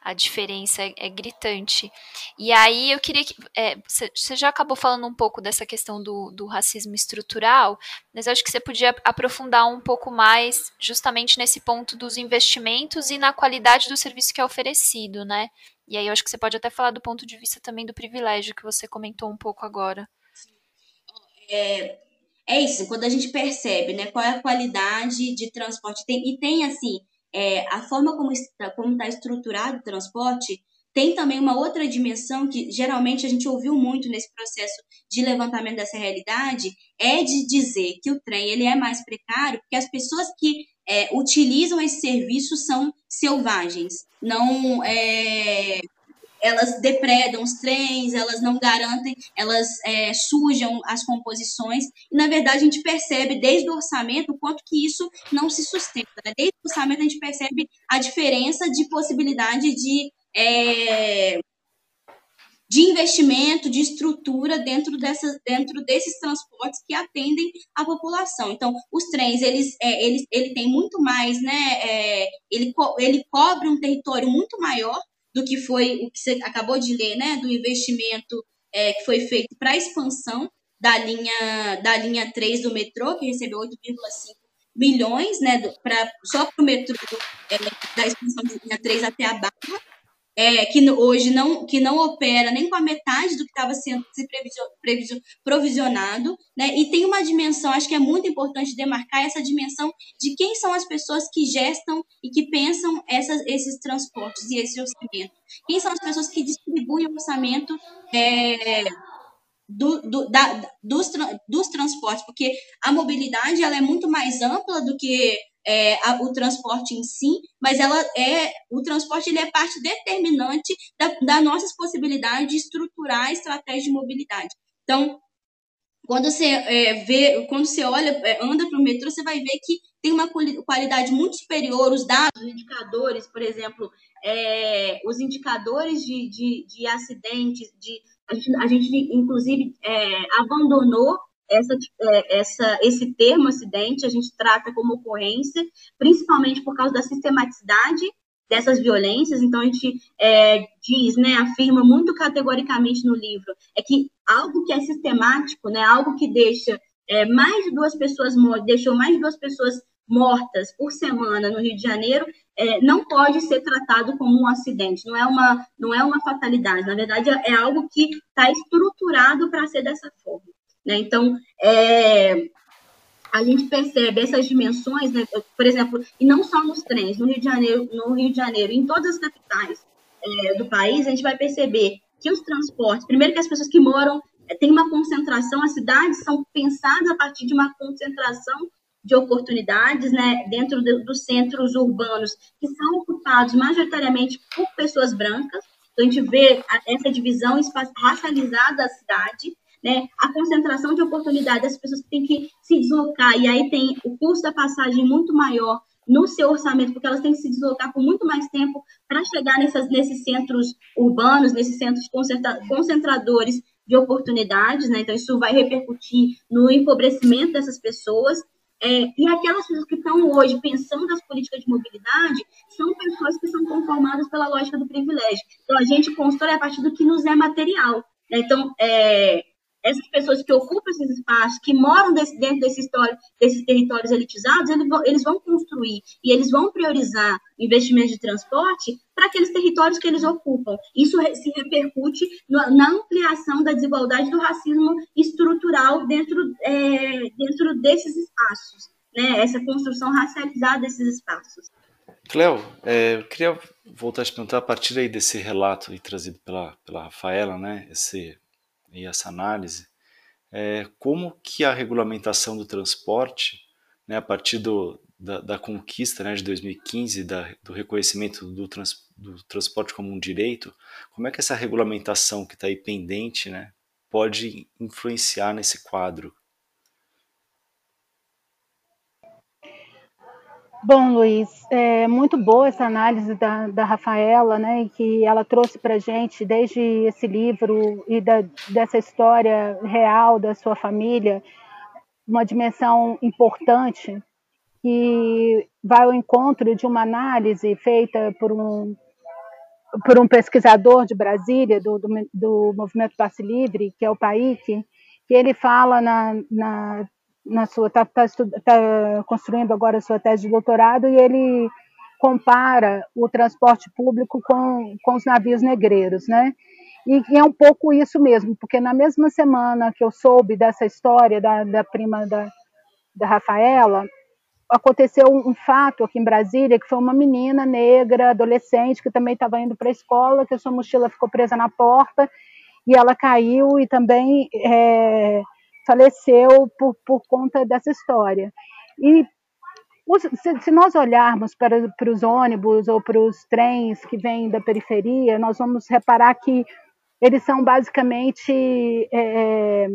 a diferença é, é gritante. E aí eu queria que. É, você já acabou falando um pouco dessa questão do, do racismo estrutural, mas acho que você podia aprofundar um pouco mais justamente nesse ponto dos investimentos e na qualidade do serviço que é oferecido, né? E aí eu acho que você pode até falar do ponto de vista também do privilégio que você comentou um pouco agora. É, é isso, quando a gente percebe né, qual é a qualidade de transporte, tem, e tem assim é, a forma como está, como está estruturado o transporte tem também uma outra dimensão que geralmente a gente ouviu muito nesse processo de levantamento dessa realidade, é de dizer que o trem ele é mais precário porque as pessoas que é, utilizam esse serviço são selvagens, não é, elas depredam os trens, elas não garantem, elas é, sujam as composições. E, na verdade, a gente percebe desde o orçamento o quanto que isso não se sustenta. Né? Desde o orçamento, a gente percebe a diferença de possibilidade de. É, de investimento, de estrutura dentro, dessa, dentro desses transportes que atendem a população. Então, os trens, eles, é, eles, ele tem muito mais, né? É, ele, ele cobre um território muito maior do que foi o que você acabou de ler, né? Do investimento é, que foi feito para a expansão da linha, da linha 3 do metrô, que recebeu 8,5 milhões, né? Pra, só para o metrô é, da expansão da linha 3 até a Barra é, que hoje não, que não opera nem com a metade do que estava sendo provisionado, né? E tem uma dimensão, acho que é muito importante demarcar essa dimensão de quem são as pessoas que gestam e que pensam essas, esses transportes e esse orçamento. Quem são as pessoas que distribuem o orçamento é, do, do, da, dos, dos transportes, porque a mobilidade ela é muito mais ampla do que é, a, o transporte em si, mas ela é o transporte ele é parte determinante da, das nossas possibilidades de estruturar a estratégia de mobilidade. Então, quando você é, vê, quando você olha, é, anda para o metrô, você vai ver que tem uma qualidade muito superior. Os dados, os indicadores, por exemplo, é, os indicadores de, de, de acidentes, de, a, gente, a gente inclusive é, abandonou essa, é, essa, esse termo acidente a gente trata como ocorrência, principalmente por causa da sistematicidade dessas violências. Então, a gente é, diz, né, afirma muito categoricamente no livro, é que algo que é sistemático, né, algo que deixa é, mais de duas pessoas deixou mais de duas pessoas mortas por semana no Rio de Janeiro, é, não pode ser tratado como um acidente, não é uma, não é uma fatalidade, na verdade é algo que está estruturado para ser dessa forma. Né? Então, é, a gente percebe essas dimensões, né? por exemplo, e não só nos trens, no Rio de Janeiro, no Rio de Janeiro, em todas as capitais é, do país, a gente vai perceber que os transportes, primeiro que as pessoas que moram é, tem uma concentração, as cidades são pensadas a partir de uma concentração de oportunidades, né, dentro de, dos centros urbanos que são ocupados majoritariamente por pessoas brancas. Então a gente vê essa divisão racializada da cidade né? A concentração de oportunidades, as pessoas têm que se deslocar, e aí tem o custo da passagem muito maior no seu orçamento, porque elas têm que se deslocar por muito mais tempo para chegar nessas, nesses centros urbanos, nesses centros concentradores de oportunidades, né? Então, isso vai repercutir no empobrecimento dessas pessoas. É, e aquelas pessoas que estão hoje pensando nas políticas de mobilidade são pessoas que são conformadas pela lógica do privilégio. Então, a gente constrói a partir do que nos é material. Né? Então, é, essas pessoas que ocupam esses espaços, que moram desse, dentro desse história, desses territórios elitizados, eles vão, eles vão construir e eles vão priorizar investimentos de transporte para aqueles territórios que eles ocupam. Isso se repercute na ampliação da desigualdade do racismo estrutural dentro, é, dentro desses espaços, né? essa construção racializada desses espaços. Cléo, é, eu queria voltar a te perguntar a partir aí desse relato trazido pela, pela Rafaela, né, esse e essa análise, é, como que a regulamentação do transporte, né, a partir do, da, da, conquista né, de 2015, da, do reconhecimento do, trans, do, transporte como um direito, como é que essa regulamentação que está aí pendente né, pode influenciar nesse quadro Bom, Luiz, é muito boa essa análise da, da Rafaela, né, que ela trouxe para gente desde esse livro e da, dessa história real da sua família, uma dimensão importante que vai ao encontro de uma análise feita por um por um pesquisador de Brasília do, do, do movimento Passe Livre, que é o PAIC, que ele fala na, na na sua está tá, tá construindo agora a sua tese de doutorado e ele compara o transporte público com, com os navios negreiros, né? E, e, é um pouco isso mesmo, porque na mesma semana que eu soube dessa história da, da prima da, da Rafaela, aconteceu um, um, fato aqui em Brasília, que foi uma menina negra, adolescente, que também estava indo para a escola, que a sua mochila ficou presa na porta, e ela caiu e também é, faleceu por, por conta dessa história. E se, se nós olharmos para, para os ônibus ou para os trens que vêm da periferia, nós vamos reparar que eles são basicamente é, é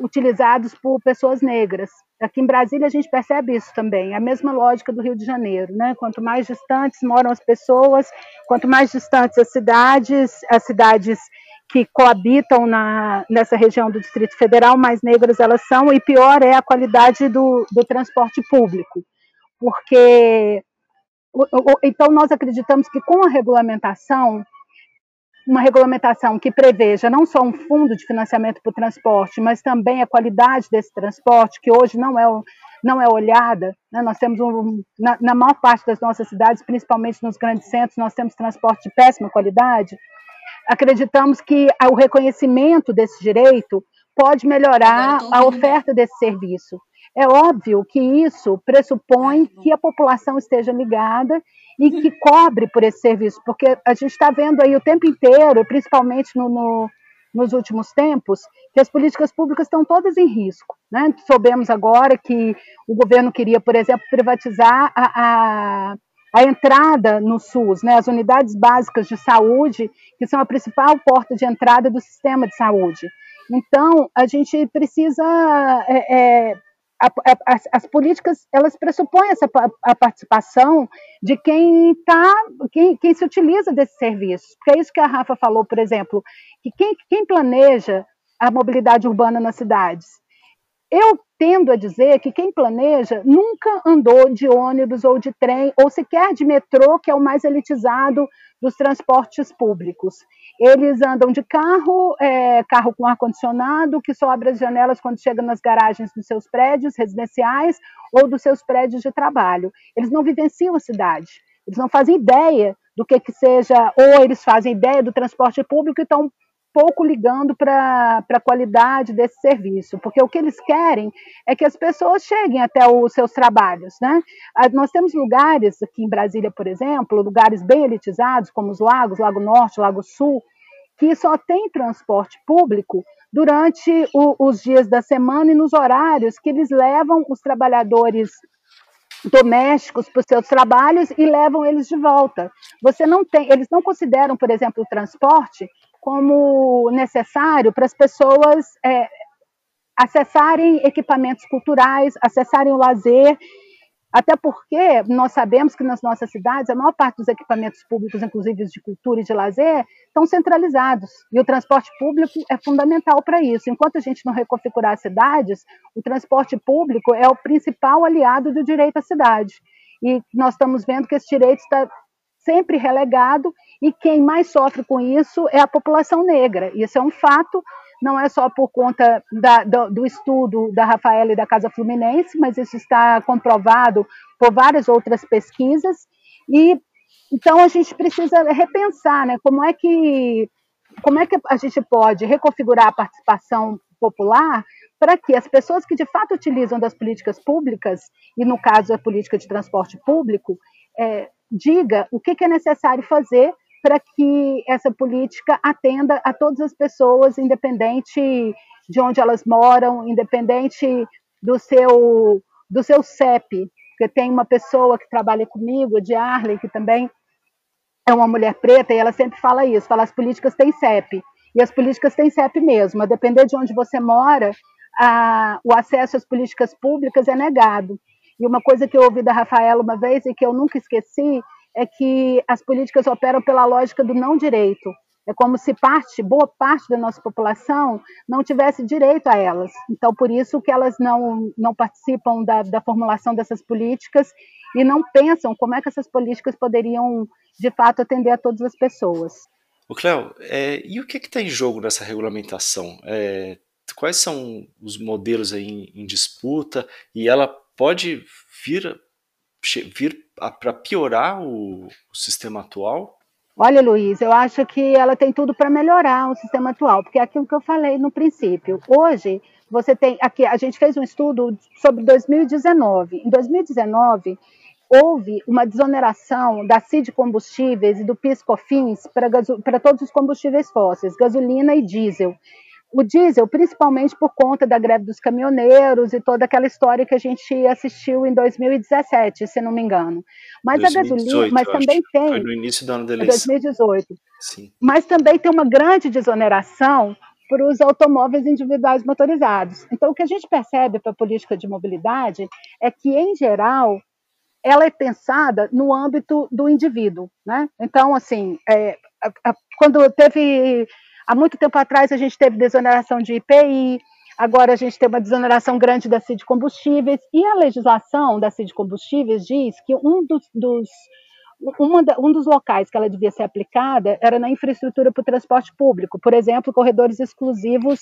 utilizados por pessoas negras. Aqui em Brasília a gente percebe isso também, a mesma lógica do Rio de Janeiro, né? Quanto mais distantes moram as pessoas, quanto mais distantes as cidades, as cidades que coabitam na, nessa região do Distrito Federal, mais negras elas são, e pior é a qualidade do, do transporte público, porque então nós acreditamos que com a regulamentação uma regulamentação que preveja não só um fundo de financiamento para o transporte, mas também a qualidade desse transporte, que hoje não é, não é olhada. Né? Nós temos, um, na, na, maior parte das nossas cidades, principalmente nos grandes centros, nós temos transporte de péssima qualidade. Acreditamos que o reconhecimento desse direito pode melhorar a oferta desse serviço. É óbvio que isso pressupõe que a população esteja ligada e que cobre por esse serviço, porque a gente está vendo aí o tempo inteiro, principalmente no, no, nos últimos tempos, que as políticas públicas estão todas em risco. Né? Soubemos agora que o governo queria, por exemplo, privatizar a, a, a entrada no SUS, né? as unidades básicas de saúde, que são a principal porta de entrada do sistema de saúde. Então, a gente precisa é, é, a, a, as, as, políticas elas pressupõem essa a participação de quem tá, quem, quem se utiliza desses serviços. Porque é isso que a Rafa falou, por exemplo, que quem, quem planeja a mobilidade urbana nas cidades. Eu tendo a dizer que quem planeja nunca andou de ônibus ou de trem, ou sequer de metrô, que é o mais elitizado dos transportes públicos. Eles andam de carro, é, carro com ar-condicionado, que só abre as janelas quando chega nas garagens dos seus prédios residenciais ou dos seus prédios de trabalho. Eles não vivenciam a cidade, eles não fazem ideia do que, que seja, ou eles fazem ideia do transporte público e estão pouco ligando para a qualidade desse serviço, porque o que eles querem é que as pessoas cheguem até os seus trabalhos. Né? Nós temos lugares aqui em Brasília, por exemplo, lugares bem elitizados, como os lagos, Lago Norte, Lago Sul, que só tem transporte público durante o, os dias da semana e nos horários que eles levam os trabalhadores domésticos para os seus trabalhos e levam eles de volta. Você não tem, eles não consideram, por exemplo, o transporte como necessário para as pessoas é, acessarem equipamentos culturais, acessarem o lazer, até porque nós sabemos que nas nossas cidades a maior parte dos equipamentos públicos, inclusive os de cultura e de lazer, estão centralizados e o transporte público é fundamental para isso. Enquanto a gente não reconfigurar as cidades, o transporte público é o principal aliado do direito à cidade. E nós estamos vendo que esse direito está sempre relegado e quem mais sofre com isso é a população negra. Isso é um fato, não é só por conta da, do, do, estudo da Rafaela e da Casa Fluminense, mas isso está comprovado por várias outras pesquisas. E então a gente precisa repensar, né? Como é que como é que a gente pode reconfigurar a participação popular para que as pessoas que de fato utilizam das políticas públicas, e no caso a política de transporte público, é, diga o que, que é necessário fazer para que essa política atenda a todas as pessoas, independente de onde elas moram, independente do seu do seu CEP, porque tem uma pessoa que trabalha comigo, de Arley, que também é uma mulher preta, e ela sempre fala isso, fala as políticas têm CEP, e as políticas têm CEP mesmo, a depender de onde você mora, a, o acesso às políticas públicas é negado. E uma coisa que eu ouvi da Rafaela uma vez e que eu nunca esqueci é que as políticas operam pela lógica do não direito. É como se parte, boa parte da nossa população não tivesse direito a elas. Então, por isso que elas não, não participam da, da formulação dessas políticas e não pensam como é que essas políticas poderiam, de fato, atender a todas as pessoas. O Cléo, é, e o que está em jogo nessa regulamentação? É, quais são os modelos aí em, em disputa? E ela pode vir, vir para piorar o, o sistema atual? Olha, Luiz, eu acho que ela tem tudo para melhorar o sistema atual, porque é aquilo que eu falei no princípio. Hoje, você tem aqui, a gente fez um estudo sobre 2019. Em 2019, houve uma desoneração da CID Combustíveis e do PIS/COFINS para todos os combustíveis fósseis, gasolina e diesel o diesel, principalmente por conta da greve dos caminhoneiros e toda aquela história que a gente assistiu em 2017, se não me engano. Mas 2018, a gasolina, mas também acho. tem. Foi no início do ano da eleição. 2018. Sim. Mas também tem uma grande desoneração para os automóveis individuais motorizados. Então, o que a gente percebe para a política de mobilidade é que, em geral, ela é pensada no âmbito do indivíduo, né? Então, assim, é, a, a, quando teve há muito tempo atrás a gente teve desoneração de IPI, agora a gente tem uma desoneração grande da CID Combustíveis, e a legislação da CID Combustíveis diz que um dos, dos um dos locais que ela devia ser aplicada era na infraestrutura para o transporte público, por exemplo, corredores exclusivos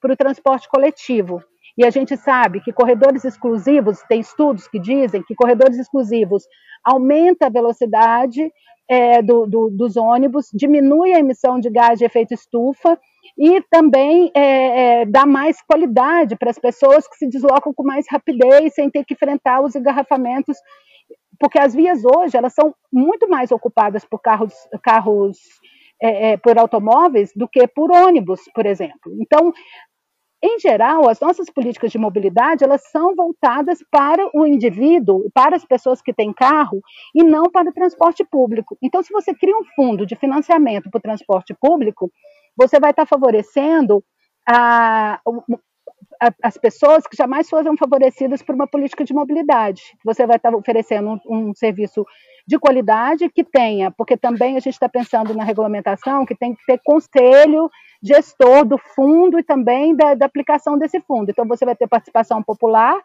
para o transporte coletivo. E a gente sabe que corredores exclusivos, tem estudos que dizem que corredores exclusivos aumenta a velocidade é, do, do, dos ônibus, diminui a emissão de gás de efeito estufa e também é, é, dá mais qualidade para as pessoas que se deslocam com mais rapidez, sem ter que enfrentar os engarrafamentos, porque as vias hoje elas são muito mais ocupadas por carros, carros é, é, por automóveis do que por ônibus, por exemplo. Então, em geral, as nossas políticas de mobilidade elas são voltadas para o indivíduo, para as pessoas que têm carro e não para o transporte público. Então, se você cria um fundo de financiamento para o transporte público, você vai estar favorecendo a, as pessoas que jamais foram favorecidas por uma política de mobilidade. Você vai estar oferecendo um, um serviço de qualidade que tenha, porque também a gente está pensando na regulamentação que tem que ter conselho gestor do fundo e também da, da aplicação desse fundo. Então, você vai ter participação popular,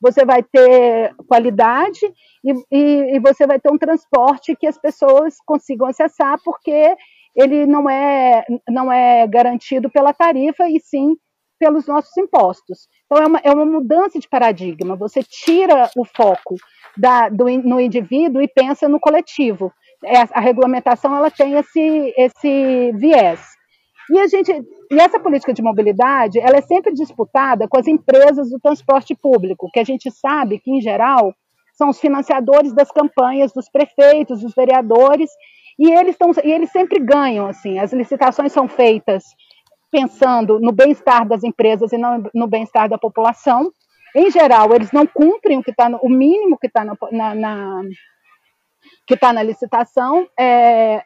você vai ter qualidade e, e, e, você vai ter um transporte que as pessoas consigam acessar, porque ele não é, não é garantido pela tarifa e sim pelos nossos impostos. Então, é uma, é uma mudança de paradigma. Você tira o foco da, do, no indivíduo e pensa no coletivo. É, a regulamentação ela tem esse, esse viés. E a gente, e essa política de mobilidade, ela é sempre disputada com as empresas do transporte público, que a gente sabe que em geral são os financiadores das campanhas dos prefeitos, dos vereadores, e eles estão, e eles sempre ganham assim. As licitações são feitas pensando no bem-estar das empresas e não no bem-estar da população. Em geral, eles não cumprem o que está o mínimo que está na, na, na, que está na licitação. É,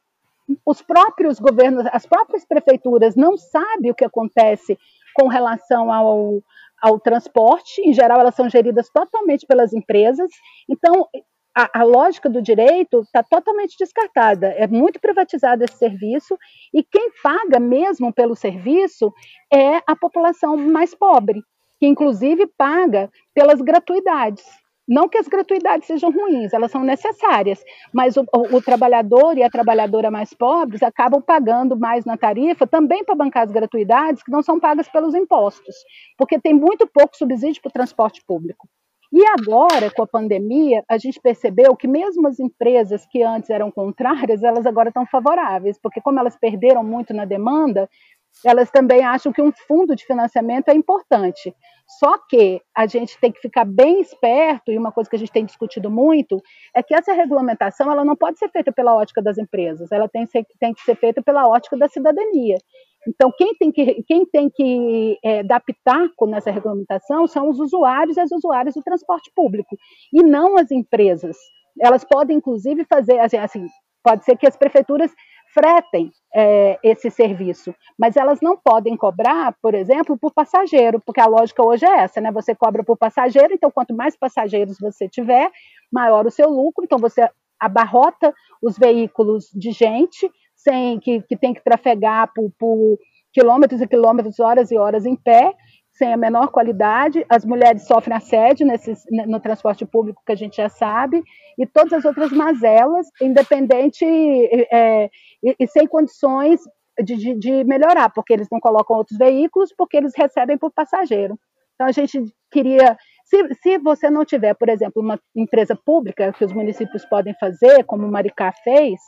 os próprios governos, as próprias prefeituras não sabem o que acontece com relação ao, ao transporte, em geral elas são geridas totalmente pelas empresas, então a, a lógica do direito está totalmente descartada, é muito privatizado esse serviço, e quem paga mesmo pelo serviço é a população mais pobre, que inclusive paga pelas gratuidades. Não que as gratuidades sejam ruins, elas são necessárias, mas o, o, o, trabalhador e a trabalhadora mais pobres acabam pagando mais na tarifa também para bancar as gratuidades que não são pagas pelos impostos, porque tem muito pouco subsídio para o transporte público. E agora, com a pandemia, a gente percebeu que mesmo as empresas que antes eram contrárias, elas agora estão favoráveis, porque como elas perderam muito na demanda, elas também acham que um fundo de financiamento é importante. Só que a gente tem que ficar bem esperto, e uma coisa que a gente tem discutido muito, é que essa regulamentação ela não pode ser feita pela ótica das empresas, ela tem, tem que ser feita pela ótica da cidadania. Então, quem tem que, quem tem que é, dar pitaco nessa regulamentação são os usuários e as usuárias do transporte público, e não as empresas. Elas podem, inclusive, fazer, assim, assim pode ser que as prefeituras fretem é, esse serviço, mas elas não podem cobrar, por exemplo, por passageiro, porque a lógica hoje é essa, né? Você cobra por passageiro, então quanto mais passageiros você tiver, maior o seu lucro, então você abarrota os veículos de gente sem que, que tem que trafegar por, por quilômetros e quilômetros, horas e horas em pé, sem a menor qualidade, as mulheres sofrem assédio nesse, no transporte público, que a gente já sabe, e todas as outras mazelas, independente é, e, e, sem condições de, de, de, melhorar, porque eles não colocam outros veículos, porque eles recebem por passageiro. Então, a gente queria. Se, se você não tiver, por exemplo, uma empresa pública que os municípios podem fazer, como o Maricá fez,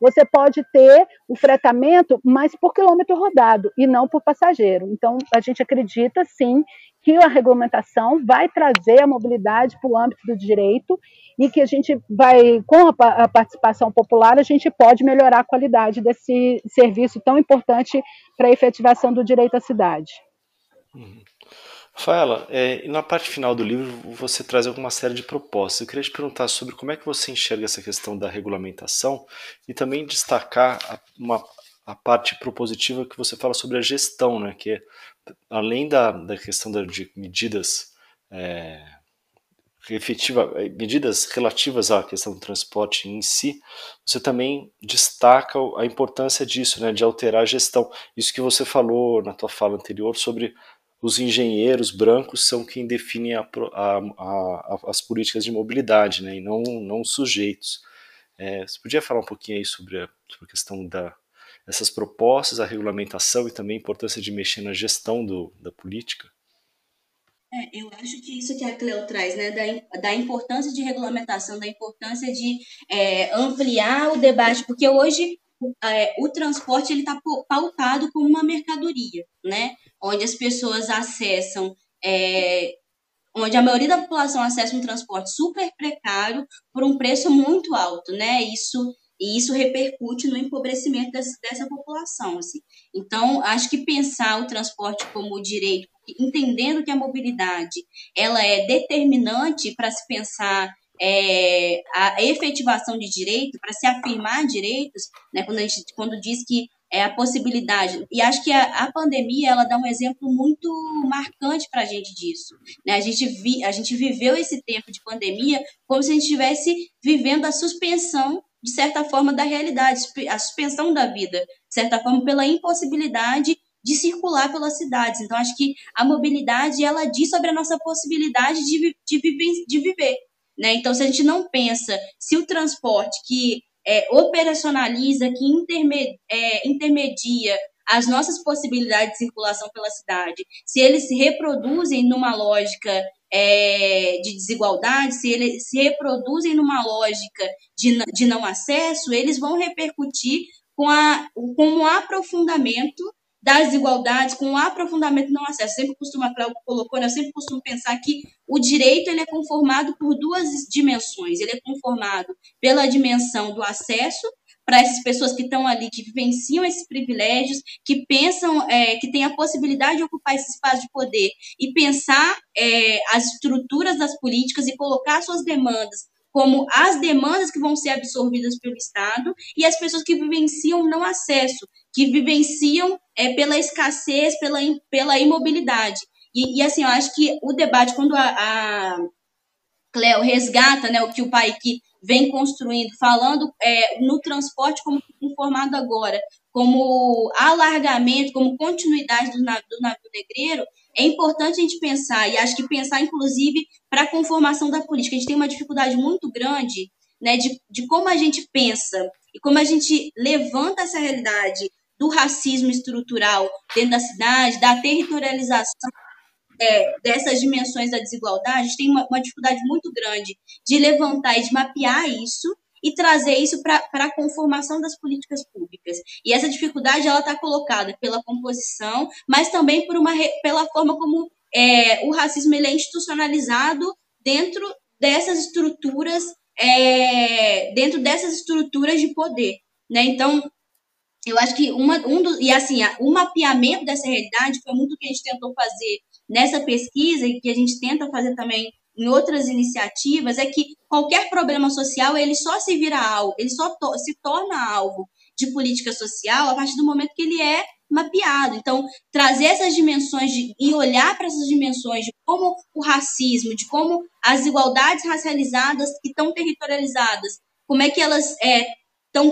você pode ter o fretamento, mas por quilômetro rodado e não por passageiro. Então, a gente acredita sim que a regulamentação vai trazer a mobilidade para o âmbito do direito e que a gente vai, com a, participação popular, a gente pode melhorar a qualidade desse serviço tão importante para a efetivação do direito à cidade. Uhum. Rafaela, é, na parte final do livro você traz alguma série de propostas. Eu queria te perguntar sobre como é que você enxerga essa questão da regulamentação e também destacar a, uma, a parte propositiva que você fala sobre a gestão, né? Que é, além da, da questão da, de medidas é, efetiva, eh, medidas relativas à questão do transporte em si, você também destaca a importância disso, né, de alterar a gestão. Isso que você falou na tua fala anterior sobre os engenheiros brancos são quem definem a, a, a, as políticas de mobilidade, né, e não, não os sujeitos. É, você podia falar um pouquinho aí sobre a, sobre a questão da essas propostas, a regulamentação e também a importância de mexer na gestão do, da política? É, eu acho que isso que a Cleo traz, né, da, da importância de regulamentação, da importância de é, ampliar o debate, porque hoje é, o transporte ele está pautado como uma mercadoria, né, onde as pessoas acessam, é, onde a maioria da população acessa um transporte super precário por um preço muito alto, né, isso e isso repercute no empobrecimento dessa, dessa população. Assim. Então, acho que pensar o transporte como direito, entendendo que a mobilidade ela é determinante para se pensar é, a efetivação de direito, para se afirmar direitos, né, quando, a gente, quando diz que é a possibilidade. E acho que a, a pandemia ela dá um exemplo muito marcante para a gente disso. Né? A, gente vi, a gente viveu esse tempo de pandemia como se a gente estivesse vivendo a suspensão de certa forma, da realidade, a suspensão da vida, de certa forma, pela impossibilidade de circular pelas cidades. Então, acho que a mobilidade, ela diz sobre a nossa possibilidade de, de, viver, de viver. Né? Então, se a gente não pensa se o transporte que é, operacionaliza, que interme, é, intermedia as nossas possibilidades de circulação pela cidade, se eles se reproduzem numa lógica é, de desigualdade, se eles se reproduzem numa lógica de, de não acesso, eles vão repercutir com, a, com um aprofundamento das desigualdades, com um aprofundamento não acesso. Sempre costumo, a Cláudia colocou, né, eu sempre costumo pensar que o direito ele é conformado por duas dimensões. Ele é conformado pela dimensão do acesso para essas pessoas que estão ali, que vivenciam esses privilégios, que pensam, é, que têm a possibilidade de ocupar esse espaço de poder e pensar é, as estruturas das políticas e colocar suas demandas como as demandas que vão ser absorvidas pelo Estado e as pessoas que vivenciam não acesso, que vivenciam é, pela escassez, pela, pela imobilidade. E, e, assim, eu acho que o debate, quando a, a Cleo resgata né, o que o pai que vem construindo, falando é, no transporte como informado agora, como alargamento, como continuidade do navio, do navio negreiro, é importante a gente pensar, e acho que pensar, inclusive, para a conformação da política. A gente tem uma dificuldade muito grande né, de, de como a gente pensa e como a gente levanta essa realidade do racismo estrutural dentro da cidade, da territorialização é, dessas dimensões da desigualdade, a gente tem uma, uma, dificuldade muito grande de levantar e de mapear isso e trazer isso para a conformação das políticas públicas. E essa dificuldade ela está colocada pela composição, mas também por uma, pela forma como é, o racismo ele é institucionalizado dentro dessas estruturas, é, dentro dessas estruturas de poder. Né? Então, eu acho que uma, um do, e assim, o mapeamento dessa realidade foi muito o que a gente tentou fazer nessa pesquisa e que a gente tenta fazer também em outras iniciativas é que qualquer problema social ele só se vira alvo, ele só to se torna alvo de política social a partir do momento que ele é mapeado. Então, trazer essas dimensões de, e olhar para essas dimensões de como o racismo, de como as desigualdades racializadas que estão territorializadas, como é que elas é,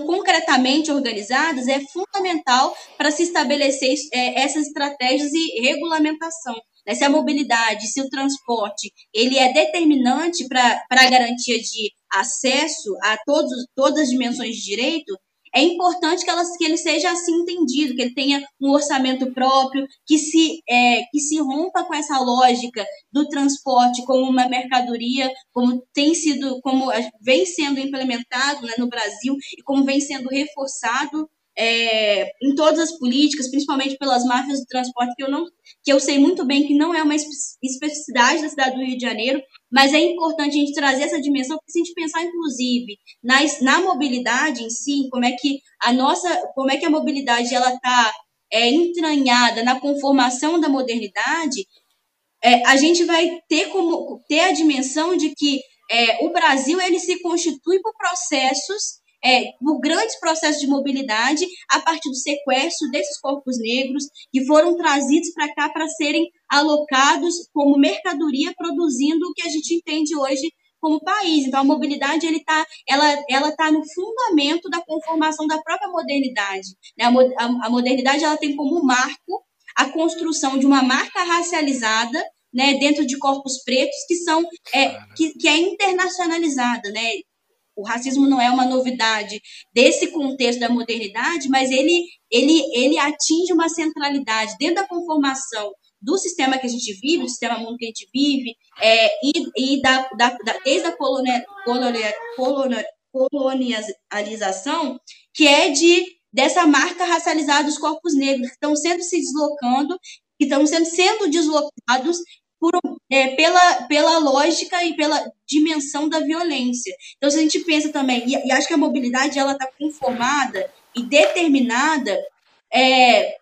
concretamente organizadas, é fundamental para se estabelecer é, essas estratégias e regulamentação né, se a mobilidade, se o transporte, ele é determinante para a garantia de acesso a todos, todas as dimensões de direito, é importante que, elas, que ele seja assim entendido, que ele tenha um orçamento próprio, que se, é, que se rompa com essa lógica do transporte como uma mercadoria, como tem sido, como vem sendo implementado né, no Brasil e como vem sendo reforçado é, em todas as políticas, principalmente pelas máfias do transporte, que eu, não, que eu sei muito bem que não é uma especificidade da cidade do Rio de Janeiro, mas é importante a gente trazer essa dimensão, porque se a gente pensar, inclusive, na, na mobilidade em si, como é que a nossa, como é que a mobilidade ela está é, entranhada na conformação da modernidade, é, a gente vai ter como ter a dimensão de que é, o Brasil ele se constitui por processos é, por grandes processos de mobilidade a partir do sequestro desses corpos negros que foram trazidos para cá para serem alocados como mercadoria, produzindo o que a gente entende hoje como país. Então, a mobilidade ele tá, ela ela tá no fundamento da conformação da própria modernidade. Né? A, a, a modernidade ela tem como marco a construção de uma marca racializada né, dentro de corpos pretos que são é, que, que é internacionalizada, né? O racismo não é uma novidade desse contexto da modernidade, mas ele, ele, ele atinge uma centralidade dentro da conformação do sistema que a gente vive, do sistema mundo que a gente vive, é, e, e da, da, da, desde a colonia, colonia, colonia, colonialização, que é de dessa marca racializada dos corpos negros que estão sendo se deslocando, que estão sendo, sendo deslocados por, é, pela, pela lógica e pela dimensão da violência. Então, se a gente pensa também, e, e acho que a mobilidade ela está conformada e determinada é,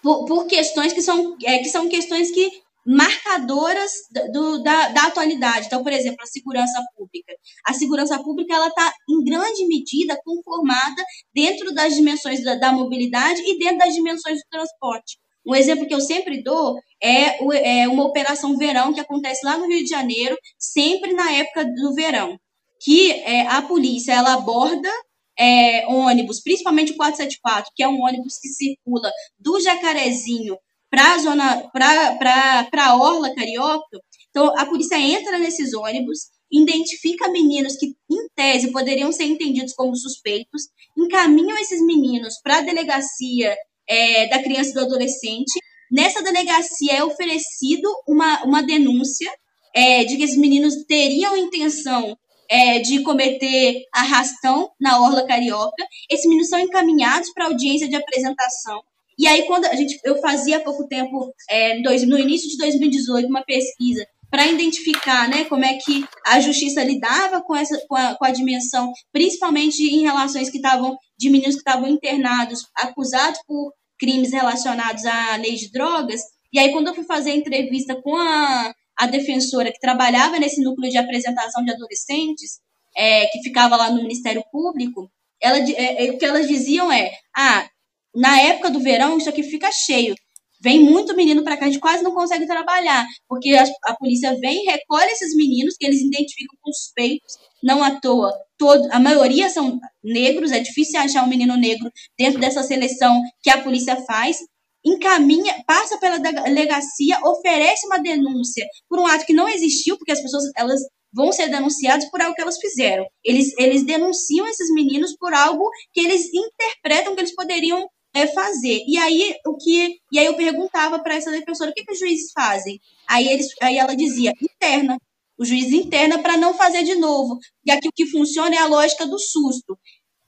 por, por, questões que são, é, que são questões que marcadoras do, da, da atualidade. Então, por exemplo, a segurança pública. A segurança pública ela está, em grande medida, conformada dentro das dimensões da, da mobilidade e dentro das dimensões do transporte. Um exemplo que eu sempre dou é, o, é uma operação verão que acontece lá no Rio de Janeiro, sempre na época do verão, que é, a polícia ela aborda é, ônibus, principalmente o 474, que é um ônibus que circula do Jacarezinho para a zona para a orla carioca. Então a polícia entra nesses ônibus, identifica meninos que em tese poderiam ser entendidos como suspeitos, encaminham esses meninos para a delegacia é, da criança e do adolescente. Nessa delegacia é oferecido uma, uma denúncia é, de que esses meninos teriam intenção é, de cometer arrastão na Orla Carioca. Esses meninos são encaminhados para audiência de apresentação. E aí, quando a gente, eu fazia há pouco tempo, é, dois, no início de 2018, uma pesquisa para identificar né, como é que a justiça lidava com, essa, com, a, com a dimensão, principalmente em relações que estavam de meninos que estavam internados, acusados por crimes relacionados à lei de drogas. E aí, quando eu fui fazer a entrevista com a, a defensora que trabalhava nesse núcleo de apresentação de adolescentes, é, que ficava lá no Ministério Público, ela, é, é, o que elas diziam é: ah, na época do verão, isso aqui fica cheio. Vem muito menino para cá, a gente quase não consegue trabalhar, porque a, a polícia vem, recolhe esses meninos que eles identificam com suspeitos, não à toa. Todo, a maioria são negros, é difícil achar um menino negro dentro dessa seleção que a polícia faz. Encaminha, passa pela delegacia, oferece uma denúncia por um ato que não existiu, porque as pessoas elas vão ser denunciadas por algo que elas fizeram. Eles, eles denunciam esses meninos por algo que eles interpretam que eles poderiam é, fazer. E aí o que e aí eu perguntava para essa defensora o que, que os juízes fazem. Aí eles aí ela dizia interna. O juiz interna para não fazer de novo. E aqui o que funciona é a lógica do susto.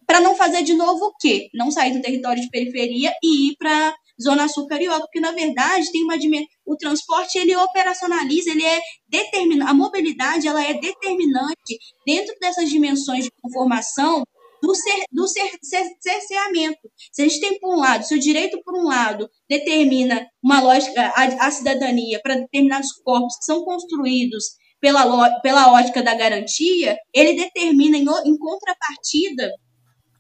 Para não fazer de novo o quê? Não sair do território de periferia e ir para Zona Sul Carioca, porque na verdade tem uma o transporte ele operacionaliza, ele é determinante, a mobilidade ela é determinante dentro dessas dimensões de conformação do, cer, do cer, cer, cerceamento. Se a gente tem, por um lado, se o direito, por um lado, determina uma lógica, a, a cidadania para determinados corpos que são construídos pela, pela ótica da garantia, ele determina, em, em contrapartida,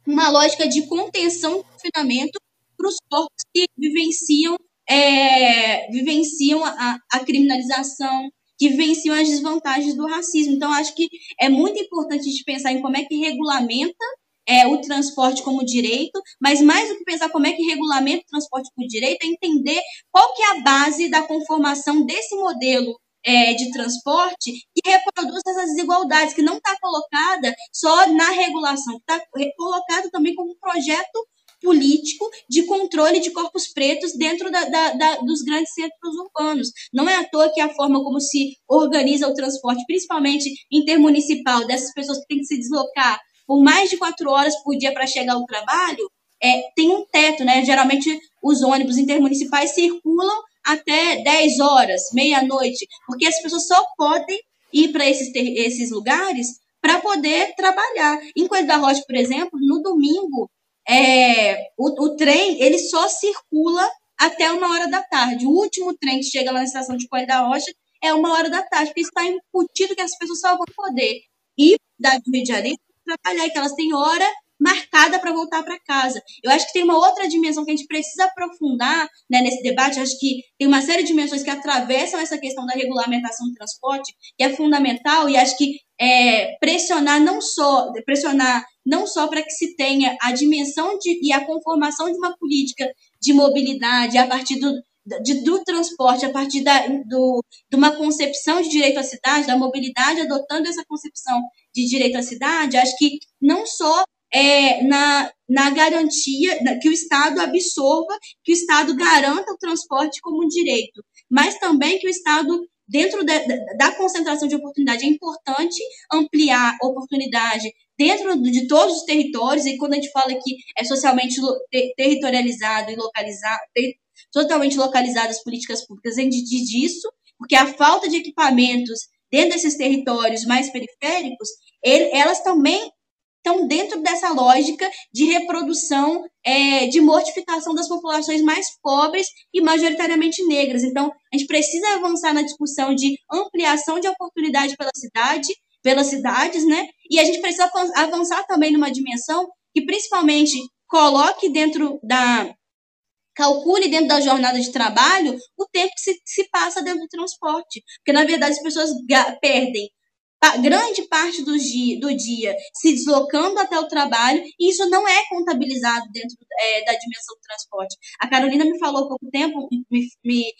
uma lógica de contenção do confinamento para os corpos que vivenciam, é, vivenciam a, a criminalização, que vivenciam as desvantagens do racismo. Então, acho que é muito importante a gente pensar em como é que regulamenta é, o transporte como direito, mas mais do que pensar como é que regulamenta o transporte como direito, é entender qual que é a base da conformação desse modelo é, de transporte que reproduz essas desigualdades, que não está colocada só na regulação, está colocado também como um projeto político de controle de corpos pretos dentro da, da, da, dos grandes centros urbanos. Não é à toa que a forma como se organiza o transporte, principalmente intermunicipal, dessas pessoas que têm que se deslocar por mais de quatro horas por dia para chegar ao trabalho, é, tem um teto, né? Geralmente os ônibus intermunicipais circulam até 10 horas, meia-noite, porque as pessoas só podem ir para esses, esses lugares para poder trabalhar. Em Coelho da Rocha, por exemplo, no domingo, é, o, o trem ele só circula até uma hora da tarde. O último trem que chega lá na estação de Coelho da Rocha é uma hora da tarde, porque está incutido que as pessoas só vão poder ir da Rio de Janeiro atrapalhar, e que elas têm hora marcada para voltar para casa. Eu acho que tem uma outra dimensão que a gente precisa aprofundar né, nesse debate. Eu acho que tem uma série de dimensões que atravessam essa questão da regulamentação do transporte, que é fundamental, e acho que é, pressionar não só pressionar não só para que se tenha a dimensão de, e a conformação de uma política de mobilidade a partir do, de, do transporte, a partir da, do, de uma concepção de direito à cidade, da mobilidade, adotando essa concepção de direito à cidade, acho que não só é, na, na garantia que o Estado absorva, que o Estado garanta o transporte como um direito, mas também que o Estado, dentro de, da concentração de oportunidade, é importante ampliar oportunidade dentro de todos os territórios, e quando a gente fala que é socialmente territorializado e localizado, totalmente localizado as políticas públicas, a gente diz disso, porque a falta de equipamentos dentro desses territórios mais periféricos, ele, elas também estão dentro dessa lógica de reprodução, é, de mortificação das populações mais pobres e majoritariamente negras. Então, a gente precisa avançar na discussão de ampliação de oportunidade pela cidade, pelas cidades, né? E a gente precisa avançar também numa dimensão que principalmente coloque dentro da calcule dentro da jornada de trabalho o tempo que se, se passa dentro do transporte, porque na verdade as pessoas perdem grande parte do dia, do dia se deslocando até o trabalho, e isso não é contabilizado dentro é, da dimensão do transporte. A Carolina me falou há pouco tempo, me, me,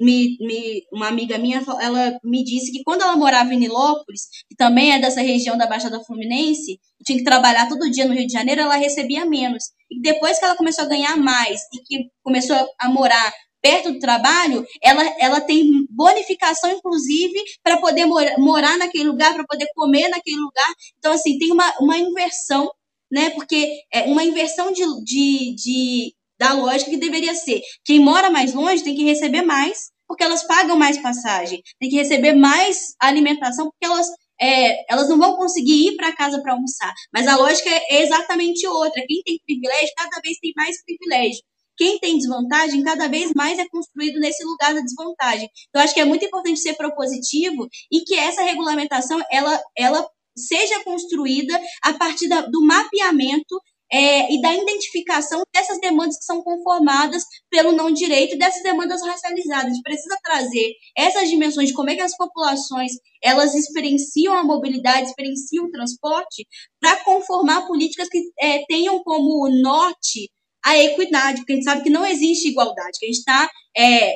me, me, uma amiga minha, ela me disse que quando ela morava em Nilópolis, que também é dessa região da Baixada Fluminense, tinha que trabalhar todo dia no Rio de Janeiro, ela recebia menos. E depois que ela começou a ganhar mais e que começou a morar perto do trabalho, ela, ela tem bonificação, inclusive, para poder mor morar naquele lugar, para poder comer naquele lugar. Então, assim, tem uma, uma inversão, né? Porque é uma inversão de, de, de, da lógica que deveria ser. Quem mora mais longe tem que receber mais, porque elas pagam mais passagem, tem que receber mais alimentação, porque elas é, elas não vão conseguir ir para casa para almoçar. Mas a lógica é exatamente outra. Quem tem privilégio, cada vez tem mais privilégio quem tem desvantagem cada vez mais é construído nesse lugar da desvantagem. Então, acho que é muito importante ser propositivo e que essa regulamentação ela, ela seja construída a partir da, do mapeamento é, e da identificação dessas demandas que são conformadas pelo não direito dessas demandas racializadas. A gente precisa trazer essas dimensões de como é que as populações elas experienciam a mobilidade, experienciam o transporte, para conformar políticas que é, tenham como norte a equidade, porque a gente sabe que não existe igualdade, que a gente está é,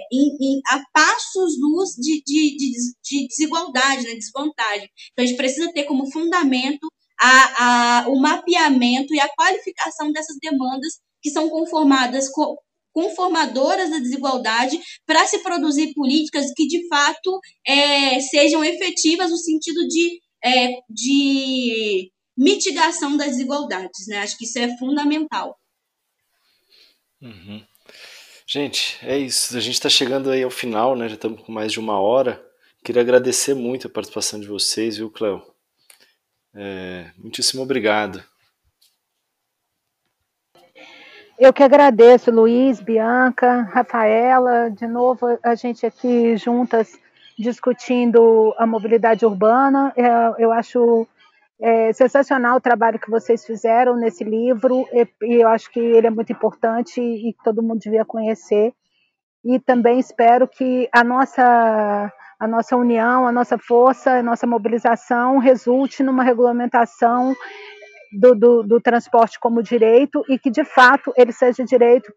a passos luz de, de, de, de desigualdade, né, desvantagem. Então, a gente precisa ter como fundamento a, a, o mapeamento e a qualificação dessas demandas que são conformadas, conformadoras da desigualdade, para se produzir políticas que, de fato, é, sejam efetivas no sentido de, é, de mitigação das desigualdades. Né? Acho que isso é fundamental. Uhum. Gente, é isso. A gente está chegando aí ao final, né? Já estamos com mais de uma hora. Queria agradecer muito a participação de vocês, viu, Cléo? É, muitíssimo obrigado. Eu que agradeço, Luiz, Bianca, Rafaela, de novo a gente aqui juntas discutindo a mobilidade urbana. É, eu acho é sensacional o trabalho que vocês fizeram nesse livro, e, e eu acho que ele é muito importante e, e todo mundo devia conhecer. E também espero que a nossa a nossa união, a nossa força, a nossa mobilização resulte numa regulamentação do, do, do, transporte como direito e que de fato ele seja direito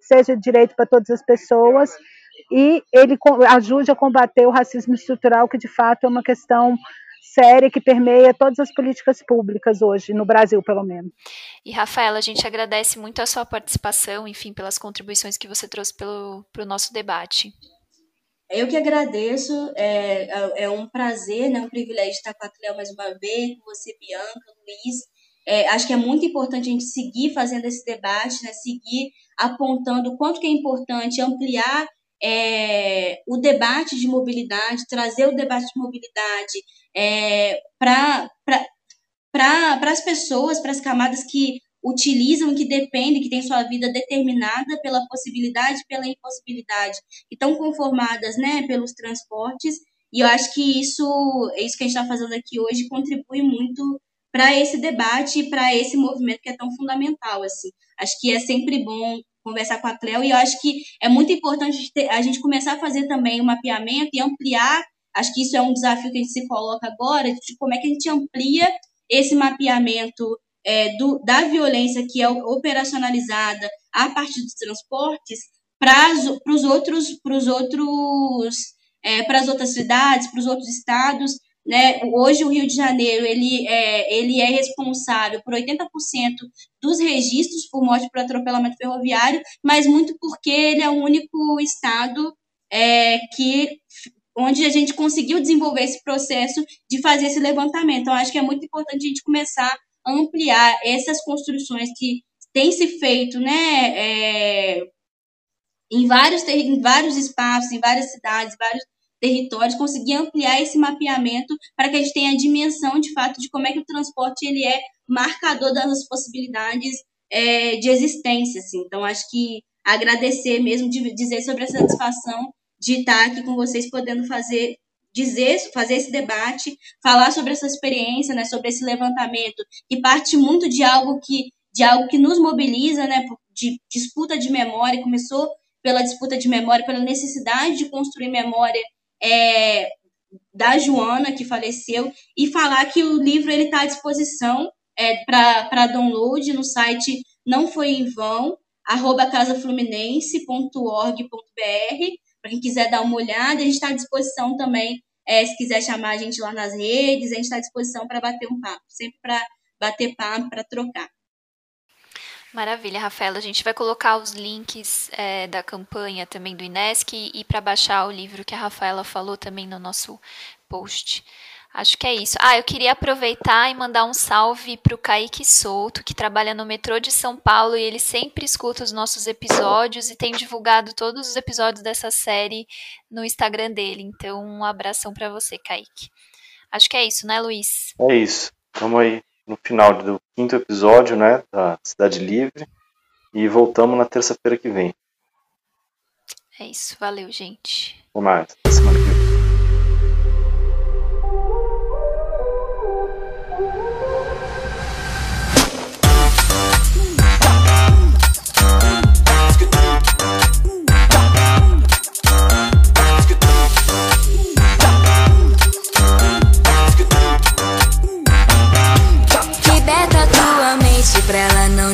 seja direito para todas as pessoas e ele ajude a combater o racismo estrutural que de fato é uma questão séria que permeia todas as políticas públicas hoje, no Brasil, pelo menos. E, Rafaela, a gente agradece muito a sua participação, enfim, pelas contribuições que você trouxe para o nosso debate. Eu que agradeço, é, é, é um prazer, né, um privilégio estar com a Cleo mais uma vez, com você, Bianca, Luiz. É, acho que é muito importante a gente seguir fazendo esse debate, né, seguir apontando o quanto que é importante ampliar é, o debate de mobilidade, trazer o debate de mobilidade é, para as pessoas, para as camadas que utilizam, que dependem, que têm sua vida determinada pela possibilidade pela impossibilidade, que estão conformadas né, pelos transportes. E eu acho que isso, é isso que a gente está fazendo aqui hoje, contribui muito para esse debate e para esse movimento que é tão fundamental. Assim. Acho que é sempre bom conversar com a Cleo e eu acho que é muito importante a gente começar a fazer também o um mapeamento e ampliar. Acho que isso é um desafio que a gente se coloca agora, de como é que a gente amplia esse mapeamento é, do, da violência que é operacionalizada a partir dos transportes para os outros, pros outros é, para as outras cidades, para os outros estados. Né? Hoje o Rio de Janeiro ele é, ele é responsável por 80% dos registros por morte por atropelamento ferroviário, mas muito porque ele é o único estado é, que onde a gente conseguiu desenvolver esse processo de fazer esse levantamento. Então, acho que é muito importante a gente começar a ampliar essas construções que têm se feito né, é, em, vários, em vários espaços, em várias cidades, vários territórios, conseguir ampliar esse mapeamento para que a gente tenha a dimensão, de fato, de como é que o transporte ele é marcador das possibilidades é, de existência. Assim. Então, acho que agradecer mesmo, de dizer sobre a satisfação de estar aqui com vocês, podendo fazer dizer, fazer esse debate, falar sobre essa experiência, né, sobre esse levantamento, que parte muito de algo que de algo que nos mobiliza, né, de disputa de memória, começou pela disputa de memória, pela necessidade de construir memória é, da Joana, que faleceu, e falar que o livro está à disposição é, para download no site Não Foi em Vão, arroba casafluminense.org.br, para quem quiser dar uma olhada, a gente está à disposição também, é, se quiser chamar a gente lá nas redes, a gente está à disposição para bater um papo, sempre para bater papo, para trocar. Maravilha, Rafaela. A gente vai colocar os links é, da campanha também do Inesc e para baixar o livro que a Rafaela falou também no nosso post. Acho que é isso. Ah, eu queria aproveitar e mandar um salve para o Kaique Souto, que trabalha no metrô de São Paulo e ele sempre escuta os nossos episódios e tem divulgado todos os episódios dessa série no Instagram dele. Então, um abração para você, Kaique. Acho que é isso, né, Luiz? É isso. Vamos aí no final do quinto episódio, né, da Cidade Livre. E voltamos na terça-feira que vem. É isso. Valeu, gente. Até mais. Até semana que vem.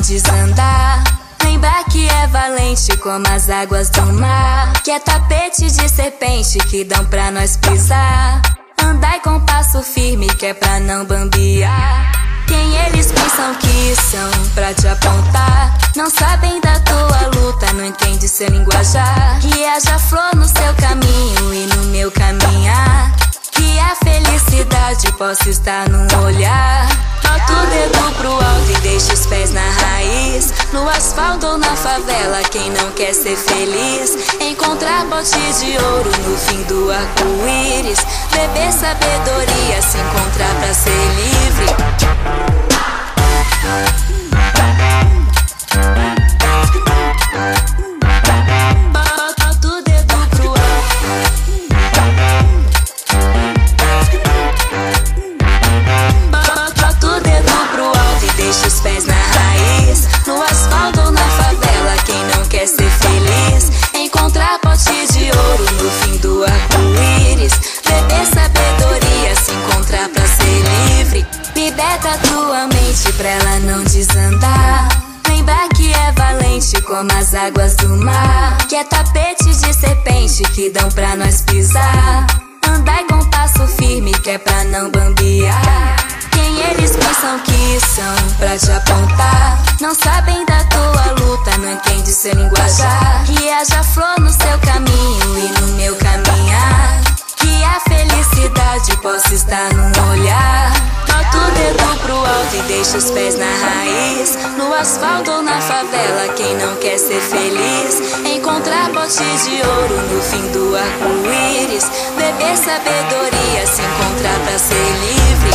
Desandar. Lembrar que é valente como as águas do mar. Que é tapete de serpente que dão pra nós pisar. Andai com passo firme que é pra não bambear. Quem eles pensam que são pra te apontar? Não sabem da tua luta, não entende seu linguajar. Que haja flor no seu caminho e no meu caminhar. Que a felicidade possa estar no olhar. Bota o dedo pro alto e deixa os pés na raiz. No asfalto ou na favela, quem não quer ser feliz? Encontrar bote de ouro no fim do arco-íris. Beber sabedoria, se encontrar pra ser livre. Dão pra nós pisar. Andai com passo firme que é pra não bambear. Quem eles pensam que são pra te apontar? Não sabem da tua luta, não entende seu linguajar. Que haja flor no seu caminho e no meu caminhar. Que a felicidade possa estar no olhar. Bota o dedo pro alto e deixa os pés na raiz. No asfalto ou na favela, quem não quer ser feliz? De ouro no fim do arco-íris. Beber sabedoria, se encontrar pra ser livre.